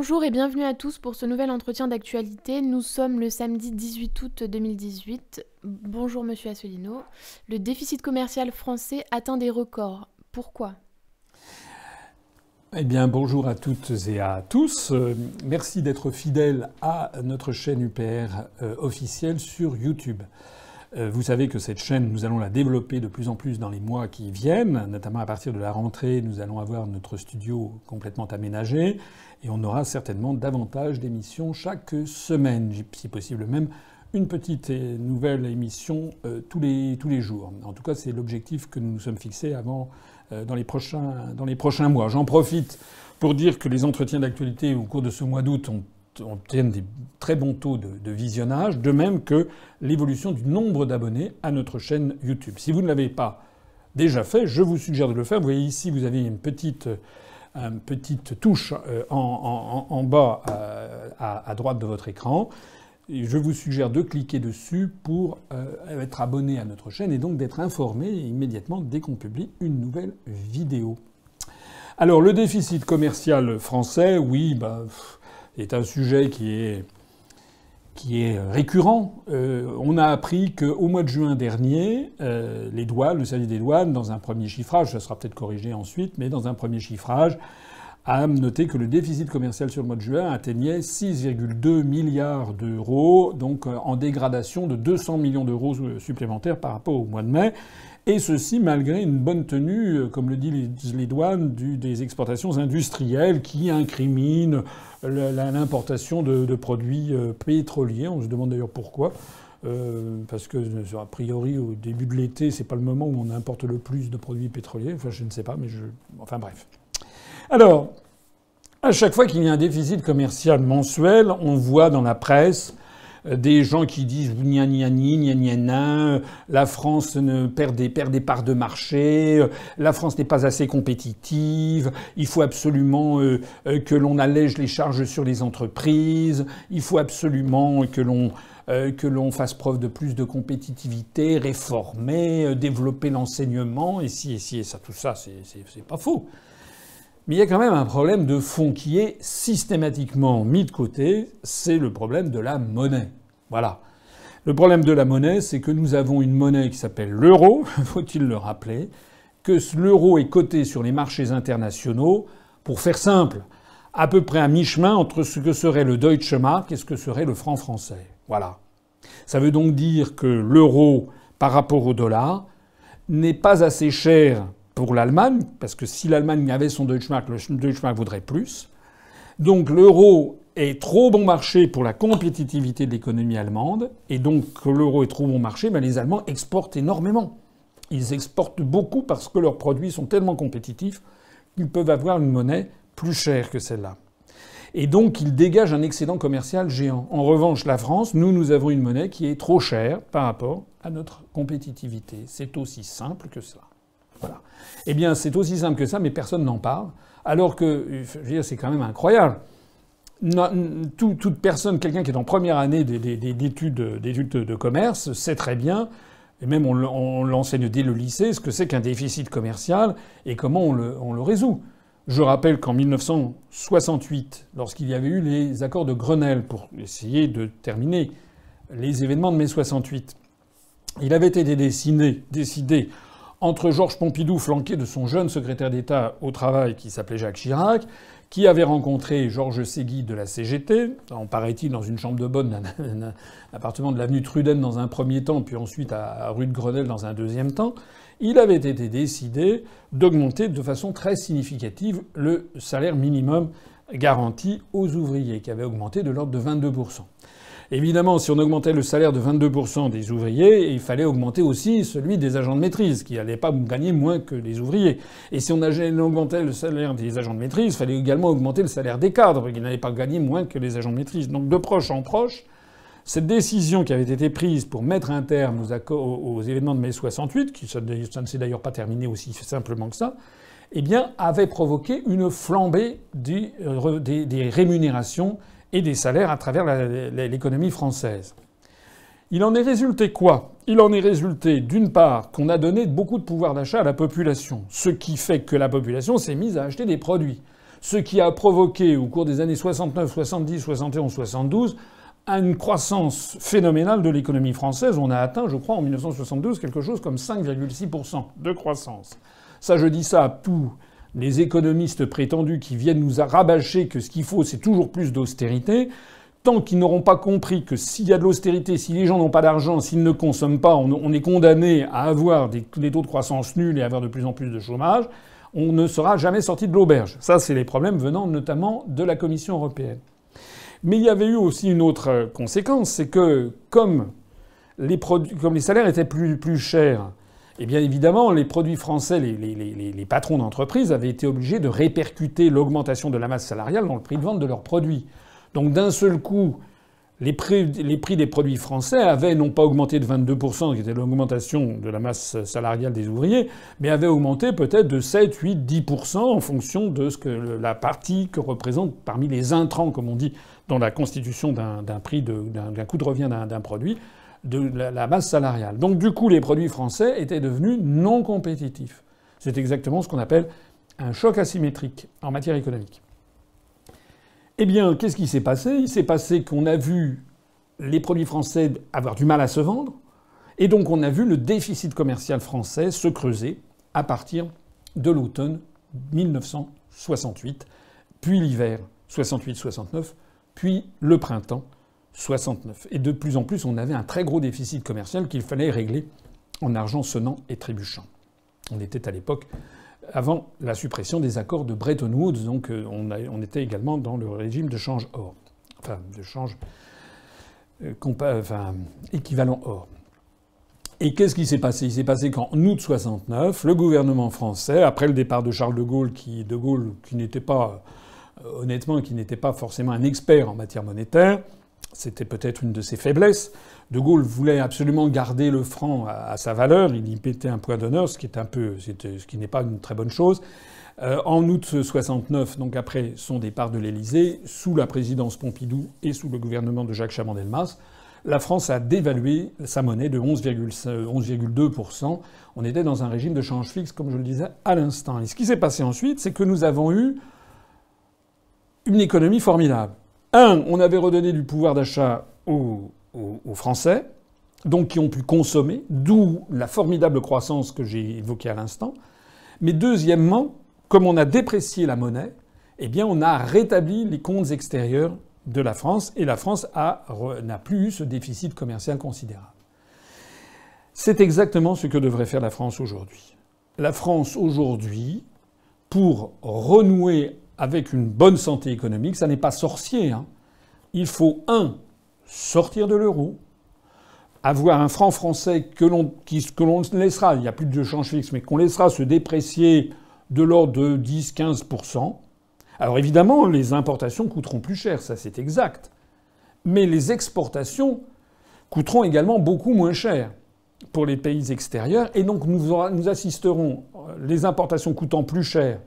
Bonjour et bienvenue à tous pour ce nouvel entretien d'actualité. Nous sommes le samedi 18 août 2018. Bonjour Monsieur Asselineau. Le déficit commercial français atteint des records. Pourquoi? Eh bien, bonjour à toutes et à tous. Euh, merci d'être fidèles à notre chaîne UPR euh, officielle sur YouTube. Euh, vous savez que cette chaîne, nous allons la développer de plus en plus dans les mois qui viennent, notamment à partir de la rentrée, nous allons avoir notre studio complètement aménagé et on aura certainement davantage d'émissions chaque semaine, si possible même une petite nouvelle émission tous, les, tous les jours. En tout cas, c'est l'objectif que nous nous sommes fixés avant euh, dans les prochains, dans les prochains mois. J'en profite pour dire que les entretiens d'actualité au cours de ce mois d'août obtiennent des très bons taux de, visionnage, de même que l'évolution du nombre d'abonnés à notre chaîne YouTube. Si vous ne l'avez pas déjà fait, je vous suggère de le faire. Vous voyez ici, vous avez une petite, touche euh, en, bas euh, à, à, droite de votre écran je vous suggère de cliquer dessus pour euh, être abonné à notre chaîne et donc d'être informé immédiatement dès qu'on publie une nouvelle vidéo. Alors le déficit commercial français, oui, bah, est un sujet qui est, récurrent. Euh, on a appris qu'au mois de juin dernier, euh, les douanes, le service des douanes, dans un premier chiffrage, ça sera peut-être corrigé ensuite, mais dans un premier chiffrage, a noté que le déficit commercial sur le mois de juin atteignait 6,2 milliards d'euros, donc euh, en dégradation de 200 millions d'euros supplémentaires par rapport au mois de mai. Et ceci malgré une bonne tenue, euh, comme le disent les douanes, des exportations industrielles qui incriminent l'importation de, produits euh, pétroliers. On se demande d'ailleurs pourquoi. parce que a priori au début de l'été, c'est pas le moment où on importe le plus de produits pétroliers. Enfin, je ne sais pas, mais je. Enfin bref. Alors, à chaque fois qu'il y a un déficit commercial mensuel, on voit dans la presse euh, des gens qui disent gna gna gna gna gna la France perd des, perd des parts de marché, euh, la France n'est pas assez compétitive, il faut absolument euh, que l'on allège les charges sur les entreprises, il faut absolument que l'on que l'on fasse preuve de plus de compétitivité, réformer, développer l'enseignement, et si, et si, et ça, tout ça, c'est pas faux. Mais il y a quand même un problème de fond qui est systématiquement mis de côté, c'est le problème de la monnaie. Voilà. Le problème de la monnaie, c'est que nous avons une monnaie qui s'appelle l'euro, faut-il le rappeler, que l'euro est coté sur les marchés internationaux, pour faire simple, à peu près à mi-chemin entre ce que serait le Deutsche Mark et ce que serait le franc français. Voilà. Ça veut donc dire que l'euro, par rapport au dollar, n'est pas assez cher pour l'Allemagne, parce que si l'Allemagne avait son Deutschmark, le Deutschmark vaudrait plus. Donc l'euro est trop bon marché pour la compétitivité de l'économie allemande, et donc l'euro est trop bon marché, mais les Allemands exportent énormément. Ils exportent beaucoup parce que leurs produits sont tellement compétitifs qu'ils peuvent avoir une monnaie plus chère que celle-là. Et donc ils dégagent un excédent commercial géant. En revanche, la France, nous, nous avons une monnaie qui est trop chère par rapport à notre compétitivité. C'est aussi simple que cela. Eh bien, c'est aussi simple que ça, mais personne n'en parle. Alors que, je veux dire, c'est quand même incroyable. toute personne, quelqu'un qui est en première année d'études de commerce, sait très bien, et même on l'enseigne dès le lycée, ce que c'est qu'un déficit commercial et comment on le, résout. Je rappelle qu'en 1968, lorsqu'il y avait eu les accords de Grenelle pour essayer de terminer les événements de mai 68, il avait été décidé entre Georges Pompidou, flanqué de son jeune secrétaire d'État au travail qui s'appelait Jacques Chirac, qui avait rencontré Georges Ségui de la CGT, en paraît-il dans une chambre de bonne d'un appartement de l'avenue Truden dans un premier temps, puis ensuite à rue de Grenelle dans un deuxième temps, il avait été décidé d'augmenter de façon très significative le salaire minimum garanti aux ouvriers, qui avait augmenté de l'ordre de 22 Évidemment, si on augmentait le salaire de 22% des ouvriers, il fallait augmenter aussi celui des agents de maîtrise, qui n'allaient pas gagner moins que les ouvriers. Et si on augmentait le salaire des agents de maîtrise, il fallait également augmenter le salaire des cadres, qui n'allaient pas gagner moins que les agents de maîtrise. Donc de proche en proche, cette décision qui avait été prise pour mettre un terme aux, événements de mai 68, qui ça, ne s'est d'ailleurs pas terminé aussi simplement que ça, eh avait provoqué une flambée euh, des rémunérations et des salaires à travers l'économie française. Il en est résulté quoi? Il en est résulté, d'une part, qu'on a donné beaucoup de pouvoir d'achat à la population, ce qui fait que la population s'est mise à acheter des produits. Ce qui a provoqué au cours des années 69, 70, 71, 72 une croissance phénoménale de l'économie française. On a atteint, je crois, en 1972 quelque chose comme 5,6% de croissance. Ça, je dis ça à tous les économistes prétendus qui viennent nous rabâcher que ce qu'il faut, c'est toujours plus d'austérité. Tant qu'ils n'auront pas compris que s'il y a de l'austérité, si les gens n'ont pas d'argent, s'ils ne consomment pas, on est condamné à avoir des, taux de croissance nuls et à avoir de plus en plus de chômage, on ne sera jamais sorti de l'auberge. Ça, c'est les problèmes venant notamment de la Commission européenne. Mais il y avait eu aussi une autre conséquence, c'est que comme les, salaires étaient plus chers, eh bien évidemment, les produits français, les, les, les, patrons d'entreprise avaient été obligés de répercuter l'augmentation de la masse salariale dans le prix de vente de leurs produits. Donc d'un seul coup, les prix, les prix, des produits français avaient non pas augmenté de 22%, qui était l'augmentation de la masse salariale des ouvriers, mais avaient augmenté peut-être de 7, 8, 10% en fonction de ce que la partie que représente parmi les intrants, comme on dit dans la constitution d'un prix, d'un coût de revient d'un produit, de la, masse salariale. Donc du coup, les produits français étaient devenus non compétitifs. C'est exactement ce qu'on appelle un choc asymétrique en matière économique. Eh bien, qu'est-ce qui s'est passé? Il s'est passé qu'on a vu les produits français avoir du mal à se vendre, et donc on a vu le déficit commercial français se creuser à partir de l'automne 1968, puis l'hiver 68-69, puis le printemps 69. Et de plus en plus, on avait un très gros déficit commercial qu'il fallait régler en argent sonnant et trébuchant. On était à l'époque avant la suppression des accords de Bretton Woods, donc euh, on, était également dans le régime de change or, enfin de change euh, équivalent or. Et qu'est-ce qui s'est passé? Il s'est passé qu'en août 69, le gouvernement français, après le départ de Charles de Gaulle, qui de Gaulle qui n'était pas euh, honnêtement qui n'était pas forcément un expert en matière monétaire, c'était peut-être une de ses faiblesses. De Gaulle voulait absolument garder le franc à, sa valeur. Il y mettait un point d'honneur, ce qui un peu, ce qui n'est pas une très bonne chose. Euh, en août 69, donc après son départ de l'Élysée, sous la présidence Pompidou et sous le gouvernement de Jacques Chaban-Delmas, la France a dévalué sa monnaie de 11,2%. On était dans un régime de change fixe, comme je le disais à l'instant. Et ce qui s'est passé ensuite, c'est que nous avons eu une économie formidable. Un, on avait redonné du pouvoir d'achat aux, Français, donc qui ont pu consommer, d'où la formidable croissance que j'ai évoquée à l'instant. Mais deuxièmement, comme on a déprécié la monnaie, eh bien on a rétabli les comptes extérieurs de la France et la France n'a plus eu ce déficit commercial considérable. C'est exactement ce que devrait faire la France aujourd'hui. La France aujourd'hui, pour renouer avec une bonne santé économique, ça n'est pas sorcier. Hein. Il faut, un, sortir de l'euro, avoir un franc français que l'on, laissera, il n'y a plus de change fixe, mais qu'on laissera se déprécier de l'ordre de 10-15%. Alors évidemment, les importations coûteront plus cher, ça c'est exact. Mais les exportations coûteront également beaucoup moins cher pour les pays extérieurs. Et donc nous, nous assisterons, les importations coûtant plus cher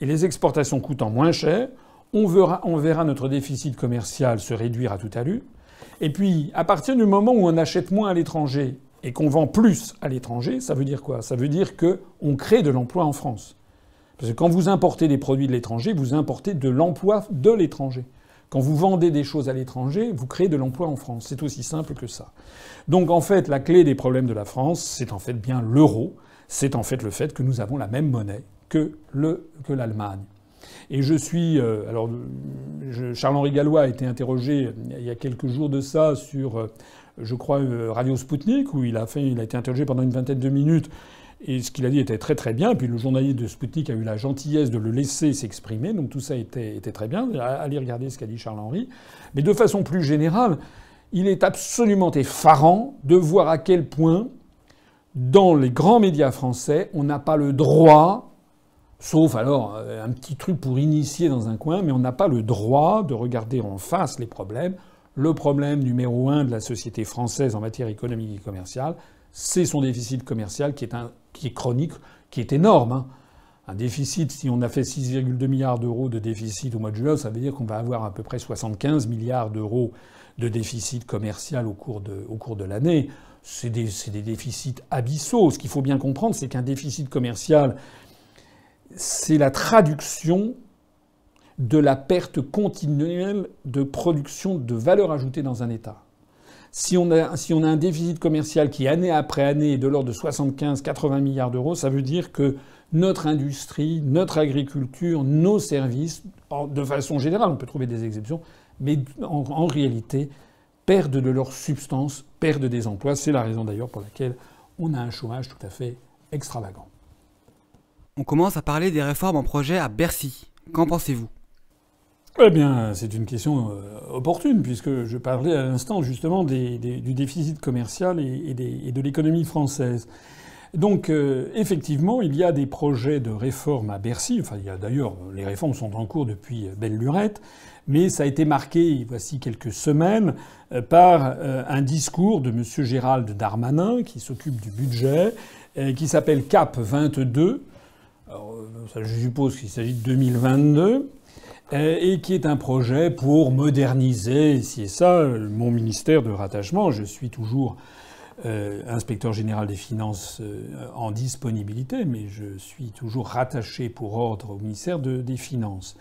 et les exportations coûtant moins cher, on verra, on verra notre déficit commercial se réduire à tout allure. Et puis, à partir du moment où on achète moins à l'étranger et qu'on vend plus à l'étranger, ça veut dire quoi? Ça veut dire qu'on crée de l'emploi en France. Parce que quand vous importez des produits de l'étranger, vous importez de l'emploi de l'étranger. Quand vous vendez des choses à l'étranger, vous créez de l'emploi en France. C'est aussi simple que ça. Donc en fait, la clé des problèmes de la France, c'est en fait bien l'euro. C'est en fait le fait que nous avons la même monnaie que l'Allemagne. Et je suis. Euh, alors, Charles-Henri Gallois a été interrogé il y a quelques jours de ça sur, euh, je crois, euh, Radio Sputnik, où il a, fait, il a été interrogé pendant une vingtaine de minutes. Et ce qu'il a dit était très très bien. Puis le journaliste de Sputnik a eu la gentillesse de le laisser s'exprimer. Donc tout ça était, était très bien. Allez regarder ce qu'a dit Charles-Henri. Mais de façon plus générale, il est absolument effarant de voir à quel point, dans les grands médias français, on n'a pas le droit Sauf alors euh, un petit truc pour initier dans un coin, mais on n'a pas le droit de regarder en face les problèmes. Le problème numéro un de la société française en matière économique et commerciale, c'est son déficit commercial qui est, chronique, qui est énorme. Hein. Un déficit, si on a fait 6,2 milliards d'euros de déficit au mois de juin, ça veut dire qu'on va avoir à peu près 75 milliards d'euros de déficit commercial au cours de, l'année. C'est des, déficits abyssaux. Ce qu'il faut bien comprendre, c'est qu'un déficit commercial c'est la traduction de la perte continuelle de production de valeur ajoutée dans un État. Si on, a, un déficit commercial qui, année après année, est de l'ordre de 75-80 milliards d'euros, ça veut dire que notre industrie, notre agriculture, nos services, de façon générale, on peut trouver des exceptions, mais en réalité, perdent de leur substance, perdent des emplois. C'est la raison d'ailleurs pour laquelle on a un chômage tout à fait extravagant. On commence à parler des réformes en projet à Bercy. Qu'en pensez-vous? Eh bien, c'est une question euh, opportune, puisque je parlais à l'instant justement du déficit commercial et, de l'économie française. Donc, euh, effectivement, il y a des projets de réforme à Bercy. Enfin, d'ailleurs, les réformes sont en cours depuis belle lurette, mais ça a été marqué, voici quelques semaines, euh, par un discours de M. Gérald Darmanin, qui s'occupe du budget, qui s'appelle CAP 22. Alors, je suppose qu'il s'agit de 2022. Euh, et qui est un projet pour moderniser, si ça, mon ministère de rattachement. Je suis toujours euh, inspecteur général des finances euh, en disponibilité, mais je suis toujours rattaché pour ordre au ministère des Finances.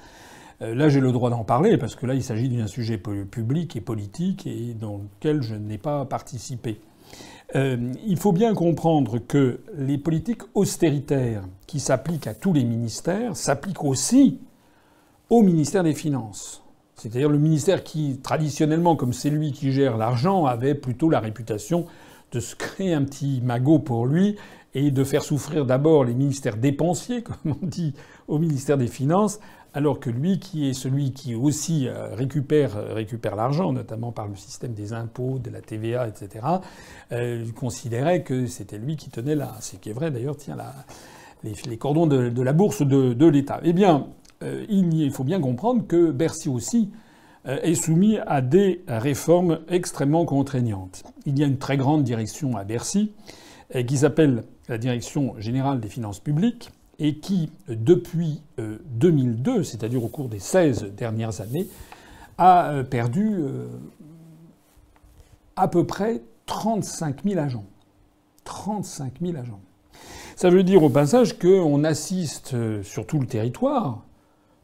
là, j'ai le droit d'en parler parce que là, il s'agit d'un sujet public et politique et dans lequel je n'ai pas participé. Il faut bien comprendre que les politiques austéritaires qui s'appliquent à tous les ministères s'appliquent aussi au ministère des Finances. C'est-à-dire le ministère qui, traditionnellement, comme c'est lui qui gère l'argent, avait plutôt la réputation de se créer un petit magot pour lui et de faire souffrir d'abord les ministères dépensiers, comme on dit au ministère des Finances, alors que lui, qui est celui qui aussi euh, récupère, euh, récupère l'argent, notamment par le système des impôts, de la TVA, etc., euh, considérait que c'était lui qui tenait là. Ce qui est vrai d'ailleurs, tiens, les, cordons de, la bourse de, l'État. Eh bien, euh, il faut bien comprendre que Bercy aussi est soumis à des réformes extrêmement contraignantes. Il y a une très grande direction à Bercy qui s'appelle la Direction générale des finances publiques et qui, depuis 2002, c'est-à-dire au cours des 16 dernières années, a perdu à peu près 35 000 agents. 35 000 agents. Ça veut dire au passage qu'on assiste sur tout le territoire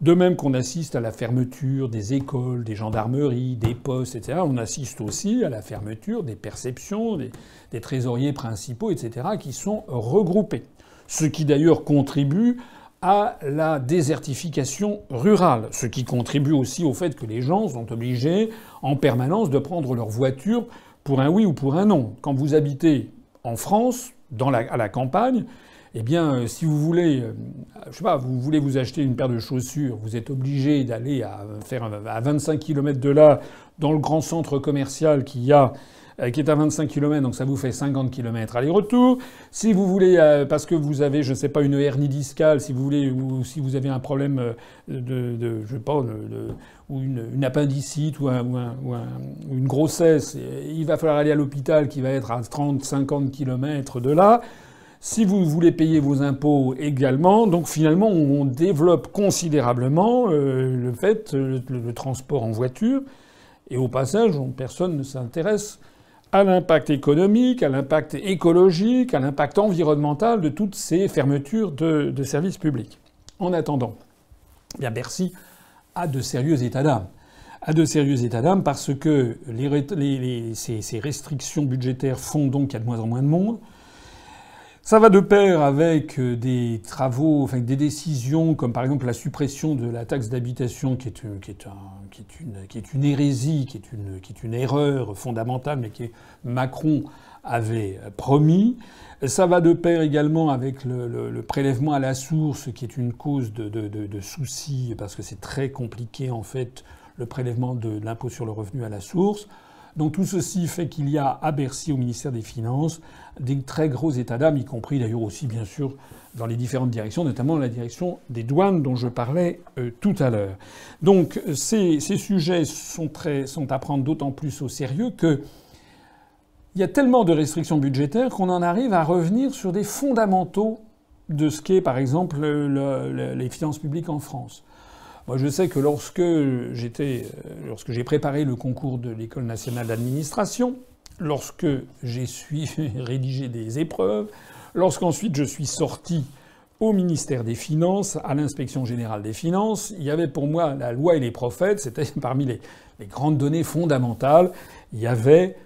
de même qu'on assiste à la fermeture des écoles, des gendarmeries, des postes, etc., on assiste aussi à la fermeture des perceptions, des, trésoriers principaux, etc., qui sont regroupés. Ce qui d'ailleurs contribue à la désertification rurale, ce qui contribue aussi au fait que les gens sont obligés en permanence de prendre leur voiture pour un oui ou pour un non. Quand vous habitez en France, à la campagne, eh bien, euh, si vous voulez, euh, je sais pas, vous voulez vous acheter une paire de chaussures, vous êtes obligé d'aller à faire à 25 km de là, dans le grand centre commercial qu'il y a, qui est à 25 km, donc ça vous fait 50 km aller-retour. Si vous voulez, parce que vous avez, je ne sais pas, une hernie discale, si vous voulez, ou si vous avez un problème de, de je sais pas, ou une, appendicite ou, une grossesse, il va falloir aller à l'hôpital qui va être à 30-50 km de là. Si vous voulez payer vos impôts également, donc finalement on développe considérablement euh, le fait, le, transport en voiture, et au passage, personne ne s'intéresse à l'impact économique, à l'impact écologique, à l'impact environnemental de toutes ces fermetures de, services publics. En attendant, eh Bercy a de sérieux états d'âme a de sérieux états d'âme parce que ces, restrictions budgétaires font donc qu'il y a de moins en moins de monde. Ça va de pair avec euh, des travaux, enfin des décisions comme par exemple la suppression de la taxe d'habitation qui est, qui, est qui, est une, qui est une hérésie, qui est une, qui est une erreur fondamentale, mais que Macron avait promis. Ça va de pair également avec le, prélèvement à la source, qui est une cause de, de, de soucis, parce que c'est très compliqué en fait le prélèvement de l'impôt sur le revenu à la source. Donc tout ceci fait qu'il y a à Bercy, au ministère des Finances, des très gros états d'âme, y compris d'ailleurs aussi bien sûr dans les différentes directions, notamment la direction des douanes dont je parlais euh, tout à l'heure. Donc ces, sujets sont, à prendre d'autant plus au sérieux que il y a tellement de restrictions budgétaires qu'on en arrive à revenir sur des fondamentaux de ce qu'est par exemple les finances publiques en France. Moi, je sais que lorsque j'étais, euh, lorsque j'ai préparé le concours de l'École nationale d'administration, lorsque j'ai rédigé des épreuves, lorsqu'ensuite je suis sorti au ministère des Finances, à l'inspection générale des finances. Il y avait pour moi la loi et les prophètes, c'était parmi les, grandes données fondamentales. Il y avait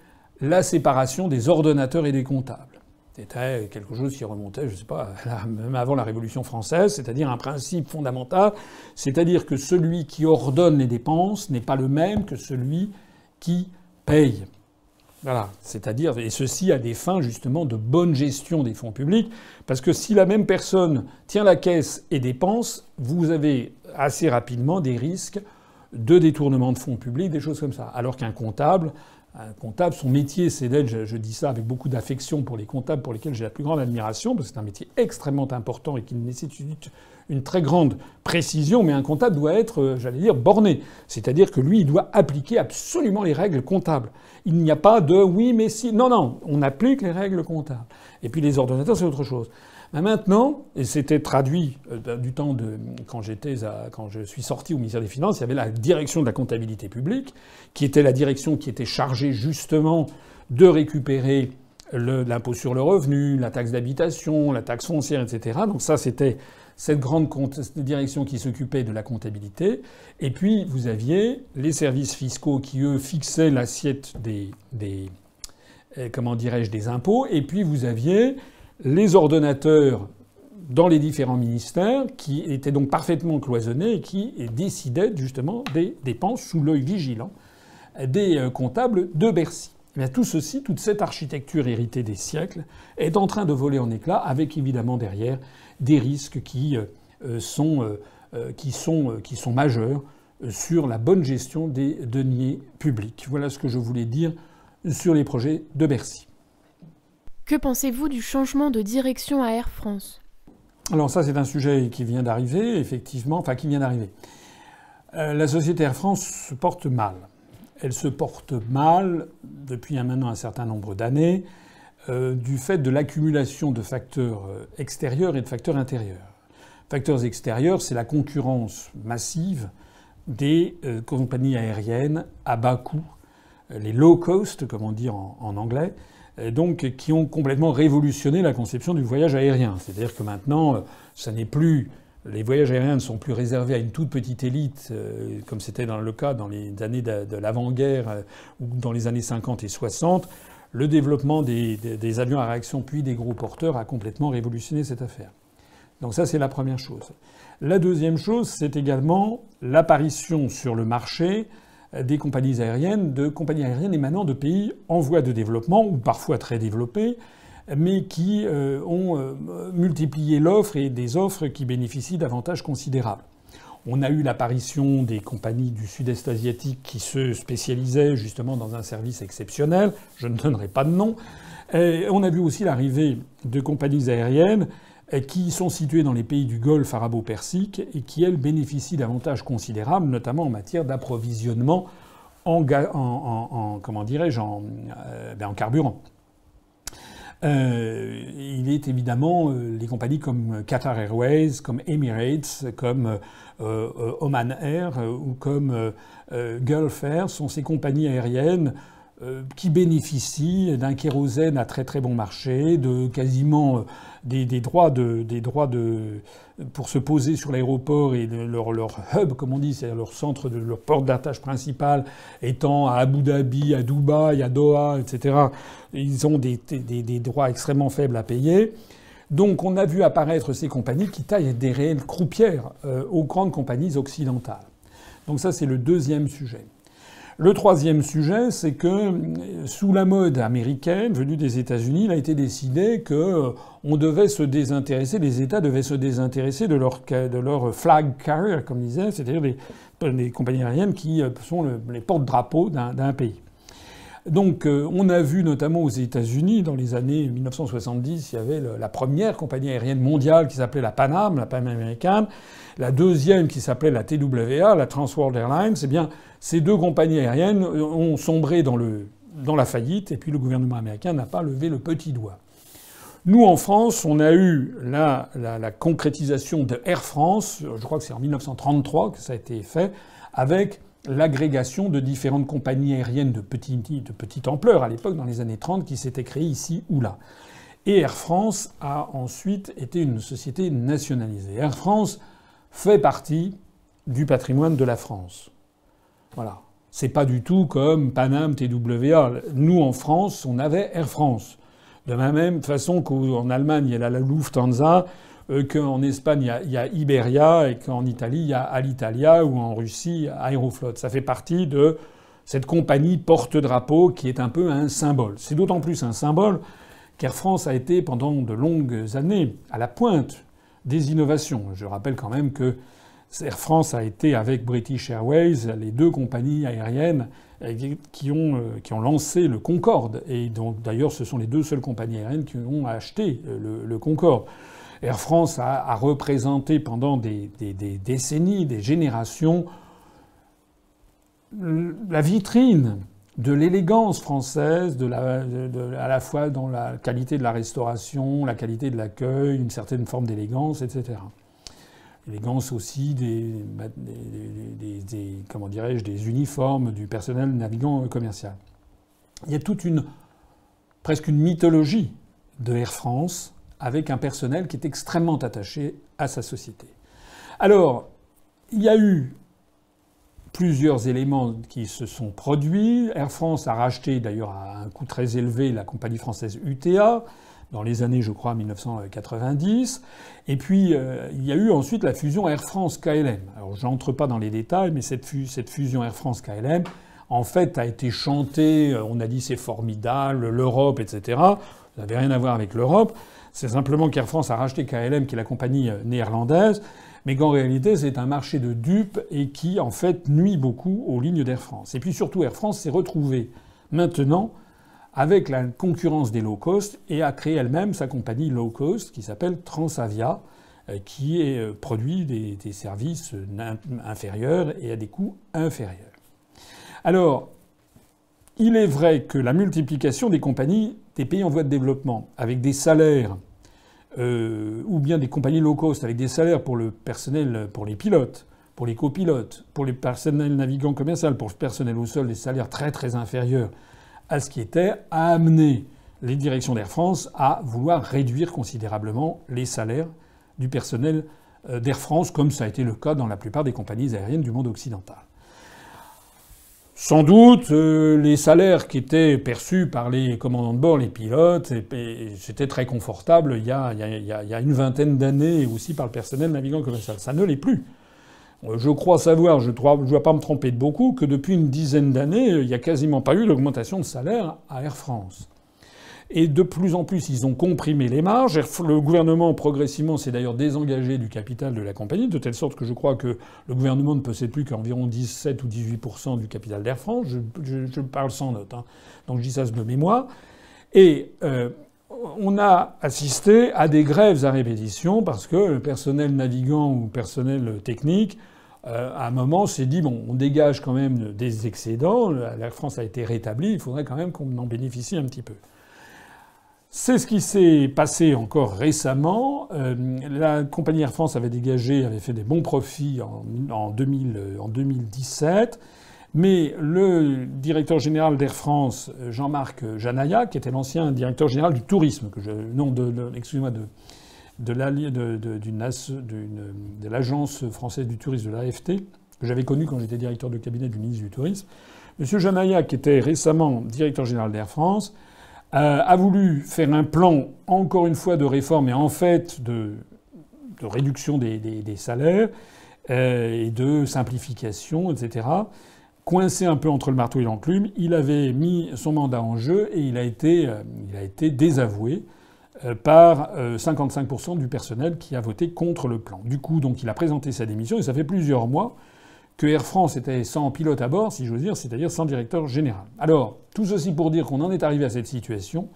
la séparation des ordonnateurs et des comptables. C'était quelque chose qui remontait, je ne sais pas, même avant la Révolution française, c'est-à-dire un principe fondamental, c'est-à-dire que celui qui ordonne les dépenses n'est pas le même que celui qui paye. Voilà, c'est-à-dire, et ceci à des fins justement de bonne gestion des fonds publics, parce que si la même personne tient la caisse et dépense, vous avez assez rapidement des risques de détournement de fonds publics, des choses comme ça. Alors qu'un comptable, un comptable, son métier, c'est d'être, je, je, dis ça avec beaucoup d'affection pour les comptables pour lesquels j'ai la plus grande admiration, parce que c'est un métier extrêmement important et qui nécessite une très grande précision, mais un comptable doit être, euh, j'allais dire, borné. C'est-à-dire que lui, il doit appliquer absolument les règles comptables. Il n'y a pas de oui, mais si. Non, non, on applique les règles comptables. Et puis les ordonnateurs, c'est autre chose. Maintenant, et c'était traduit euh, du temps de quand j'étais quand je suis sorti au ministère des Finances, il y avait la direction de la comptabilité publique, qui était la direction qui était chargée justement de récupérer l'impôt sur le revenu, la taxe d'habitation, la taxe foncière, etc. Donc ça, c'était cette grande direction qui s'occupait de la comptabilité. Et puis, vous aviez les services fiscaux qui, eux, fixaient l'assiette des euh, comment dirais-je, des impôts. Et puis, vous aviez les ordonnateurs dans les différents ministères qui étaient donc parfaitement cloisonnés et qui décidaient justement des dépenses sous l'œil vigilant des euh, comptables de Bercy. Eh tout ceci, toute cette architecture héritée des siècles, est en train de voler en éclats, avec évidemment derrière des risques qui, euh, euh, sont, majeurs sur la bonne gestion des deniers publics. Voilà ce que je voulais dire sur les projets de Bercy. Que pensez-vous du changement de direction à Air France? Alors ça, c'est un sujet qui vient d'arriver, effectivement, enfin qui vient d'arriver. la société Air France se porte mal. Elle se porte mal depuis maintenant un certain nombre d'années. Euh, du fait de l'accumulation de facteurs euh, extérieurs et de facteurs intérieurs. Facteurs extérieurs, c'est la concurrence massive des euh, compagnies aériennes à bas coût, les low cost, comme on dit en, anglais, donc qui ont complètement révolutionné la conception du voyage aérien. C'est-à-dire que maintenant, ça n'est plus les voyages aériens ne sont plus réservés à une toute petite élite, comme c'était dans le cas dans les années de, de l'avant-guerre ou dans les années 50 et 60 le développement des, avions à réaction puis des gros porteurs a complètement révolutionné cette affaire. Donc ça, c'est la première chose. La deuxième chose, c'est également l'apparition sur le marché des compagnies aériennes, de compagnies aériennes émanant de pays en voie de développement ou parfois très développés, mais qui euh, ont euh, multiplié l'offre et des offres qui bénéficient d'avantages considérables. On a eu l'apparition des compagnies du sud-est asiatique qui se spécialisaient justement dans un service exceptionnel. Je ne donnerai pas de nom. on a vu aussi l'arrivée de compagnies aériennes qui sont situées dans les pays du Golfe arabo-persique et qui, elles, bénéficient d'avantages considérables, notamment en matière d'approvisionnement en, comment dirais-je, en, euh, ben, carburant. Euh, il est évidemment euh, les compagnies comme Qatar Airways, comme Emirates, comme Oman Air ou comme Gulf Air sont ces compagnies aériennes qui bénéficient d'un kérosène à très très bon marché, de quasiment des, droits de, des droits de pour se poser sur l'aéroport et leur, hub, comme on dit, c'est leur centre de leur porte d'attache principale étant à Abu Dhabi, à Dubaï, à Doha, etc. Ils ont des, des, droits extrêmement faibles à payer. Donc on a vu apparaître ces compagnies qui taillent des réelles croupières euh, aux grandes compagnies occidentales. Donc ça c'est le deuxième sujet. Le troisième sujet, c'est que euh, sous la mode américaine venue des États-Unis, il a été décidé que euh, on devait se désintéresser, les États devaient se désintéresser de leur, de leur flag carrier, comme disait, c'est-à-dire des, compagnies aériennes qui euh, sont les porte-drapeaux d'un pays. Donc on a vu notamment aux États-Unis, dans les années 1970, il y avait la première compagnie aérienne mondiale qui s'appelait la Pan Am, la Pan américaine, la deuxième qui s'appelait la TWA, la Trans World Airlines. Eh bien, ces deux compagnies aériennes ont sombré dans, le, dans la faillite et puis le gouvernement américain n'a pas levé le petit doigt. Nous, en France, on a eu la, la, concrétisation de Air France, je crois que c'est en 1933 que ça a été fait, avec l'agrégation de différentes compagnies aériennes de, de petite ampleur à l'époque, dans les années 30, qui s'étaient créées ici ou là. Et Air France a ensuite été une société nationalisée. Air France fait partie du patrimoine de la France. Voilà. C'est pas du tout comme Panam, TWA. Nous, en France, on avait Air France. De la même façon qu'en Allemagne, il y a la Lufthansa, euh, qu'en Espagne, il y, a, Iberia, et qu'en Italie, il y a Alitalia, ou en Russie, Aeroflot. Ça fait partie de cette compagnie porte-drapeau qui est un peu un symbole. C'est d'autant plus un symbole qu'Air France a été pendant de longues années à la pointe des innovations. Je rappelle quand même que Air France a été avec British Airways les deux compagnies aériennes euh, qui ont, euh, qui ont lancé le Concorde. Et donc d'ailleurs ce sont les deux seules compagnies aériennes qui ont acheté euh, le, Concorde. Air France a, représenté pendant des, décennies, des générations, la vitrine de l'élégance française, à la fois dans la qualité de la restauration, la qualité de l'accueil, une certaine forme d'élégance, etc élégance aussi bah, des, des, comment dirais-je, des uniformes du personnel navigant commercial. Il y a toute une presque une mythologie de Air France avec un personnel qui est extrêmement attaché à sa société. Alors, il y a eu plusieurs éléments qui se sont produits. Air France a racheté d'ailleurs à un coût très élevé la compagnie française UTA dans les années, je crois, 1990. Et puis, euh, il y a eu ensuite la fusion Air France-KLM. Alors, je n'entre pas dans les détails, mais cette, cette fusion Air France-KLM, en fait, a été chantée. Euh, on a dit c'est formidable, l'Europe, etc. Ça n'avait rien à voir avec l'Europe. C'est simplement qu'Air France a racheté KLM, qui est la compagnie euh, néerlandaise, mais qu'en réalité, c'est un marché de dupes et qui, en fait, nuit beaucoup aux lignes d'Air France. Et puis surtout, Air France s'est retrouvée maintenant avec la concurrence des low cost et a créé elle-même sa compagnie low cost qui s'appelle Transavia, euh, qui euh, produit des, services inférieurs et à des coûts inférieurs. Alors, il est vrai que la multiplication des compagnies des pays en voie de développement, avec des salaires, euh, ou bien des compagnies low cost, avec des salaires pour le personnel, pour les pilotes, pour les copilotes, pour les personnels navigants commerciaux, pour le personnel au sol, des salaires très très inférieurs à ce qui était, à amener les directions d'Air France à vouloir réduire considérablement les salaires du personnel euh, d'Air France, comme ça a été le cas dans la plupart des compagnies aériennes du monde occidental. Sans doute, euh, les salaires qui étaient perçus par les commandants de bord, les pilotes, c'était très confortable il y, a, y a, une vingtaine d'années, aussi par le personnel navigant commercial. Ça ne l'est plus. Je crois savoir, je ne dois pas me tromper de beaucoup, que depuis une dizaine d'années, il n'y a quasiment pas eu d'augmentation de salaire à Air France. Et de plus en plus, ils ont comprimé les marges. Le gouvernement, progressivement, s'est d'ailleurs désengagé du capital de la compagnie, de telle sorte que je crois que le gouvernement ne possède plus qu'environ 17 ou 18% du capital d'Air France. Je, parle sans note, hein. donc je dis ça de mémoire. Et euh, on a assisté à des grèves à répétition parce que le personnel navigant ou personnel technique euh, à un moment, s'est dit bon, on dégage quand même des excédents. La France a été rétablie. Il faudrait quand même qu'on en bénéficie un petit peu. C'est ce qui s'est passé encore récemment. Euh, la compagnie Air France avait dégagé, avait fait des bons profits en, en 2017. Mais le directeur général d'Air France, Jean-Marc Janaya, qui était l'ancien directeur général du tourisme, que non, de, excusez-moi, de, l'agence française du tourisme, de l'AFT, que j'avais connu quand j'étais directeur de cabinet du ministre du Tourisme. Monsieur Janaya, qui était récemment directeur général d'Air France, a voulu faire un plan, encore une fois, de réforme et en fait de, réduction des, salaires euh, et de simplification, etc. Coincé un peu entre le marteau et l'enclume, il avait mis son mandat en jeu et il a été, euh, désavoué. Euh, par 55% euh, du personnel qui a voté contre le plan. Du coup, donc, il a présenté sa démission et ça fait plusieurs mois que Air France était sans pilote à bord, si j'ose dire, c'est-à-dire sans directeur général. Alors, tout ceci pour dire qu'on en est arrivé à cette situation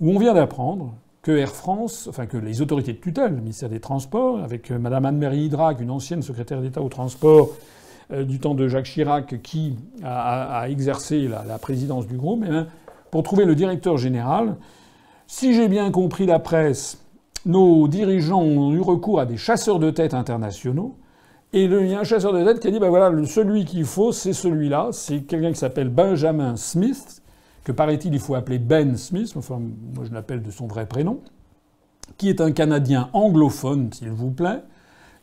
où on vient d'apprendre que Air France, enfin que les autorités de tutelle, le ministère des Transports, avec euh, Mme Anne-Marie Hydrac, une ancienne secrétaire d'État au transport du temps de Jacques Chirac, qui a, exercé la, présidence du groupe, eh pour trouver le directeur général, si j'ai bien compris la presse, nos dirigeants ont eu recours à des chasseurs de tête internationaux. Et il y a un chasseur de tête qui a dit ben voilà, celui qu'il faut, c'est celui-là. C'est quelqu'un qui s'appelle Benjamin Smith, que paraît-il il faut appeler Ben Smith, enfin moi je l'appelle de son vrai prénom, qui est un Canadien anglophone, s'il vous plaît,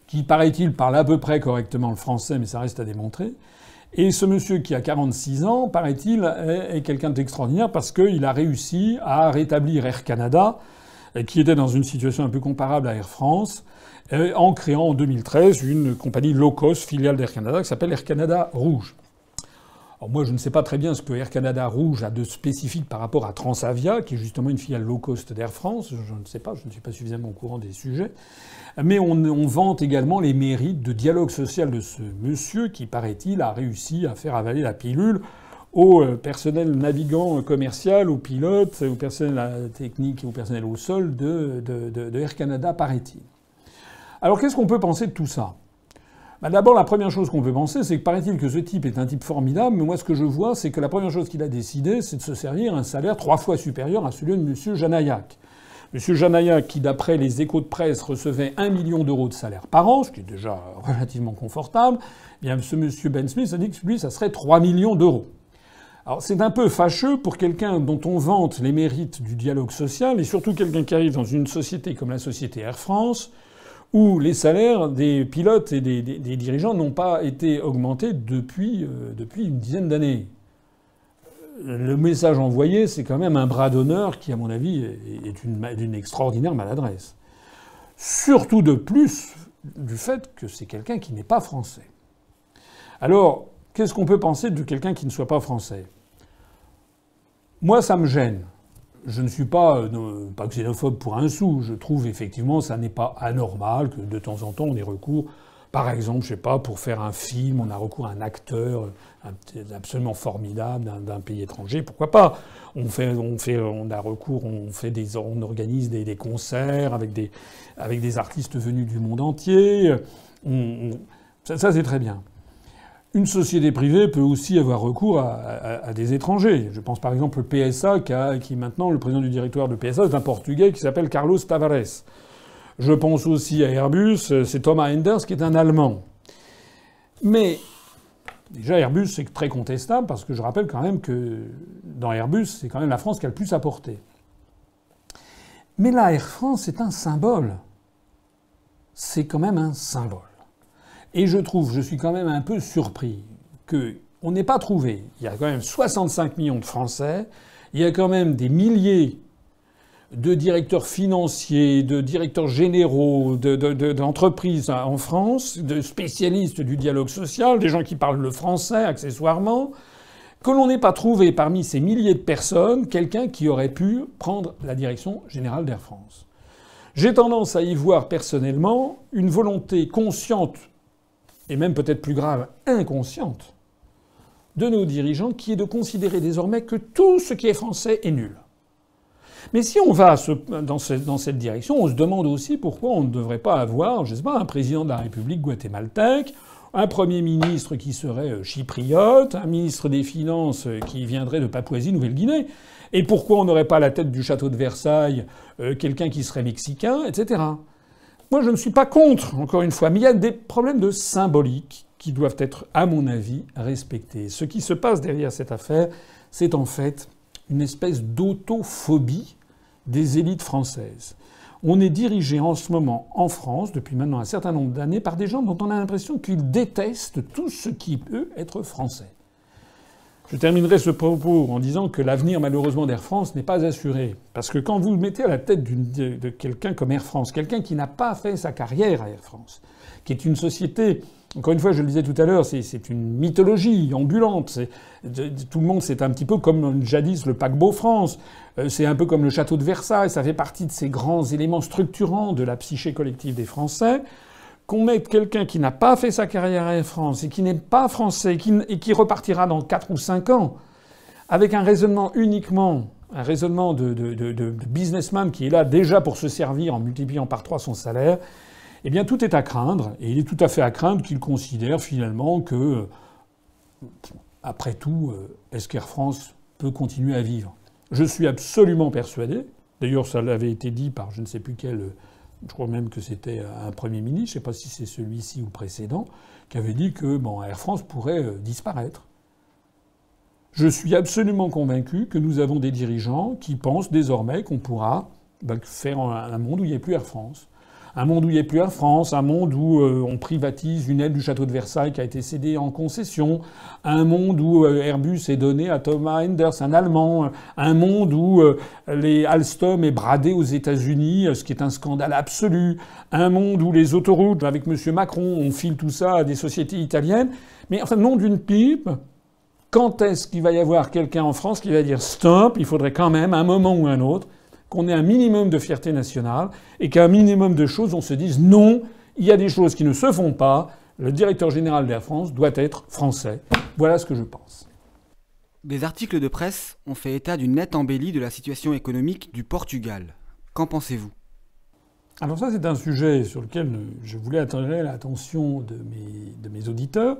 qui paraît-il parle à peu près correctement le français, mais ça reste à démontrer. Et ce monsieur qui a 46 ans, paraît-il, est, quelqu'un d'extraordinaire parce qu'il a réussi à rétablir Air Canada, qui était dans une situation un peu comparable à Air France, en créant en 2013 une compagnie low cost filiale d'Air Canada qui s'appelle Air Canada Rouge. Alors moi, je ne sais pas très bien ce que Air Canada Rouge a de spécifique par rapport à Transavia, qui est justement une filiale low cost d'Air France. Je ne sais pas, je ne suis pas suffisamment au courant des sujets. Mais on, on vante également les mérites de dialogue social de ce monsieur qui, paraît-il, a réussi à faire avaler la pilule au euh, personnel navigant commercial, aux pilotes, au personnel technique et au personnel au sol de, Air Canada, paraît-il. Alors qu'est-ce qu'on peut penser de tout ça? Bah, d'abord, la première chose qu'on peut penser, c'est que paraît-il que ce type est un type formidable, mais moi ce que je vois, c'est que la première chose qu'il a décidé, c'est de se servir un salaire trois fois supérieur à celui de M. Janayak. M. Janayak, qui d'après les échos de presse recevait un million d'euros de salaire par an, ce qui est déjà relativement confortable, eh bien ce M. Ben Smith a dit que lui, ça serait 3 millions d'euros. Alors c'est un peu fâcheux pour quelqu'un dont on vante les mérites du dialogue social, et surtout quelqu'un qui arrive dans une société comme la société Air France, où les salaires des pilotes et des, dirigeants n'ont pas été augmentés depuis, euh, depuis une dizaine d'années. Le message envoyé, c'est quand même un bras d'honneur qui, à mon avis, est d'une extraordinaire maladresse. Surtout de plus du fait que c'est quelqu'un qui n'est pas français. Alors, qu'est-ce qu'on peut penser de quelqu'un qui ne soit pas français? Moi, ça me gêne je ne suis pas, euh, pas xénophobe pour un sou. Je trouve effectivement ça n'est pas anormal que de temps en temps on ait recours, par exemple, je sais pas, pour faire un film, on a recours à un acteur absolument formidable d'un pays étranger. Pourquoi pas? On fait, on fait, on a recours, on fait des, on organise des, concerts avec des, avec des artistes venus du monde entier. ça c'est très bien. Une société privée peut aussi avoir recours à, des étrangers. Je pense par exemple au PSA, qui, maintenant, le président du directoire de PSA, est un Portugais qui s'appelle Carlos Tavares. Je pense aussi à Airbus, c'est Thomas Enders qui est un Allemand. Mais déjà Airbus, c'est très contestable parce que je rappelle quand même que dans Airbus, c'est quand même la France qui a le plus apporté. Mais là, Air France, c'est un symbole. C'est quand même un symbole. Et je trouve, je suis quand même un peu surpris qu'on n'ait pas trouvé. Il y a quand même 65 millions de Français, il y a quand même des milliers de directeurs financiers, de directeurs généraux, d'entreprises en France, de spécialistes du dialogue social, des gens qui parlent le français accessoirement, que l'on n'ait pas trouvé parmi ces milliers de personnes quelqu'un qui aurait pu prendre la direction générale d'Air France. J'ai tendance à y voir personnellement une volonté consciente et même peut-être plus grave, inconsciente, de nos dirigeants, qui est de considérer désormais que tout ce qui est français est nul. Mais si on va dans, cette direction, on se demande aussi pourquoi on ne devrait pas avoir, je sais pas, un président de la République guatémaltèque, un Premier ministre qui serait euh, chypriote, un ministre des Finances euh, qui viendrait de Papouasie-Nouvelle-Guinée. Et pourquoi on n'aurait pas à la tête du château de Versailles euh, quelqu'un qui serait mexicain, etc. Moi, je ne suis pas contre, encore une fois, mais il y a des problèmes de symbolique qui doivent être, à mon avis, respectés. Ce qui se passe derrière cette affaire, c'est en fait une espèce d'autophobie des élites françaises. On est dirigé en ce moment en France, depuis maintenant un certain nombre d'années, par des gens dont on a l'impression qu'ils détestent tout ce qui peut être français. Je terminerai ce propos en disant que l'avenir, malheureusement, d'Air France n'est pas assuré. Parce que quand vous mettez à la tête de, quelqu'un comme Air France, quelqu'un qui n'a pas fait sa carrière à Air France, qui est une société, encore une fois, je le disais tout à l'heure, c'est une mythologie ambulante. Tout le monde, c'est un petit peu comme jadis le paquebot France. Euh, c'est un peu comme le château de Versailles. Ça fait partie de ces grands éléments structurants de la psyché collective des Français qu'on mette quelqu'un qui n'a pas fait sa carrière à Air France et qui n'est pas français et qui repartira dans 4 ou 5 ans avec un raisonnement uniquement, un raisonnement de, businessman qui est là déjà pour se servir en multipliant par 3 son salaire, eh bien tout est à craindre. Et il est tout à fait à craindre qu'il considère finalement que, après tout, euh, est-ce qu'Air France peut continuer à vivre? Je suis absolument persuadé, d'ailleurs ça l'avait été dit par je ne sais plus quel je crois même que c'était un Premier ministre, je ne sais pas si c'est celui-ci ou précédent, qui avait dit que bon, Air France pourrait euh, disparaître. Je suis absolument convaincu que nous avons des dirigeants qui pensent désormais qu'on pourra ben, faire un monde où il n'y ait plus Air France. Un monde où il n'y ait plus Air France, un monde où euh, on privatise une aile du château de Versailles qui a été cédée en concession, un monde où euh, Airbus est donné à Thomas Enders, un Allemand, un monde où euh, les Alstom est bradé aux États-Unis, ce qui est un scandale absolu, un monde où les autoroutes, avec M. Macron, on file tout ça à des sociétés italiennes. Mais enfin, nom d'une pipe, quand est-ce qu'il va y avoir quelqu'un en France qui va dire stop, il faudrait quand même, un moment ou un autre, qu'on ait un minimum de fierté nationale et qu'un minimum de choses, on se dise non, il y a des choses qui ne se font pas. Le directeur général d'Air France doit être français. Voilà ce que je pense. Des articles de presse ont fait état d'une nette embellie de la situation économique du Portugal. Qu'en pensez-vous? Alors ça, c'est un sujet sur lequel je voulais attirer l'attention de mes, de mes auditeurs,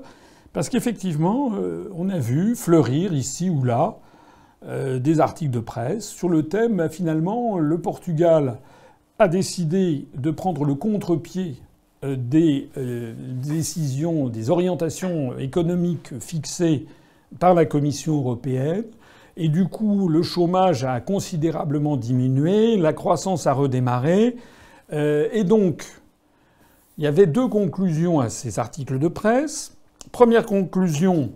parce qu'effectivement, euh, on a vu fleurir ici ou là euh, des articles de presse sur le thème bah, finalement le Portugal a décidé de prendre le contre-pied euh, des euh, décisions, des orientations économiques fixées par la Commission européenne. Et du coup, le chômage a considérablement diminué, la croissance a redémarré. et donc, il y avait deux conclusions à ces articles de presse. Première conclusion,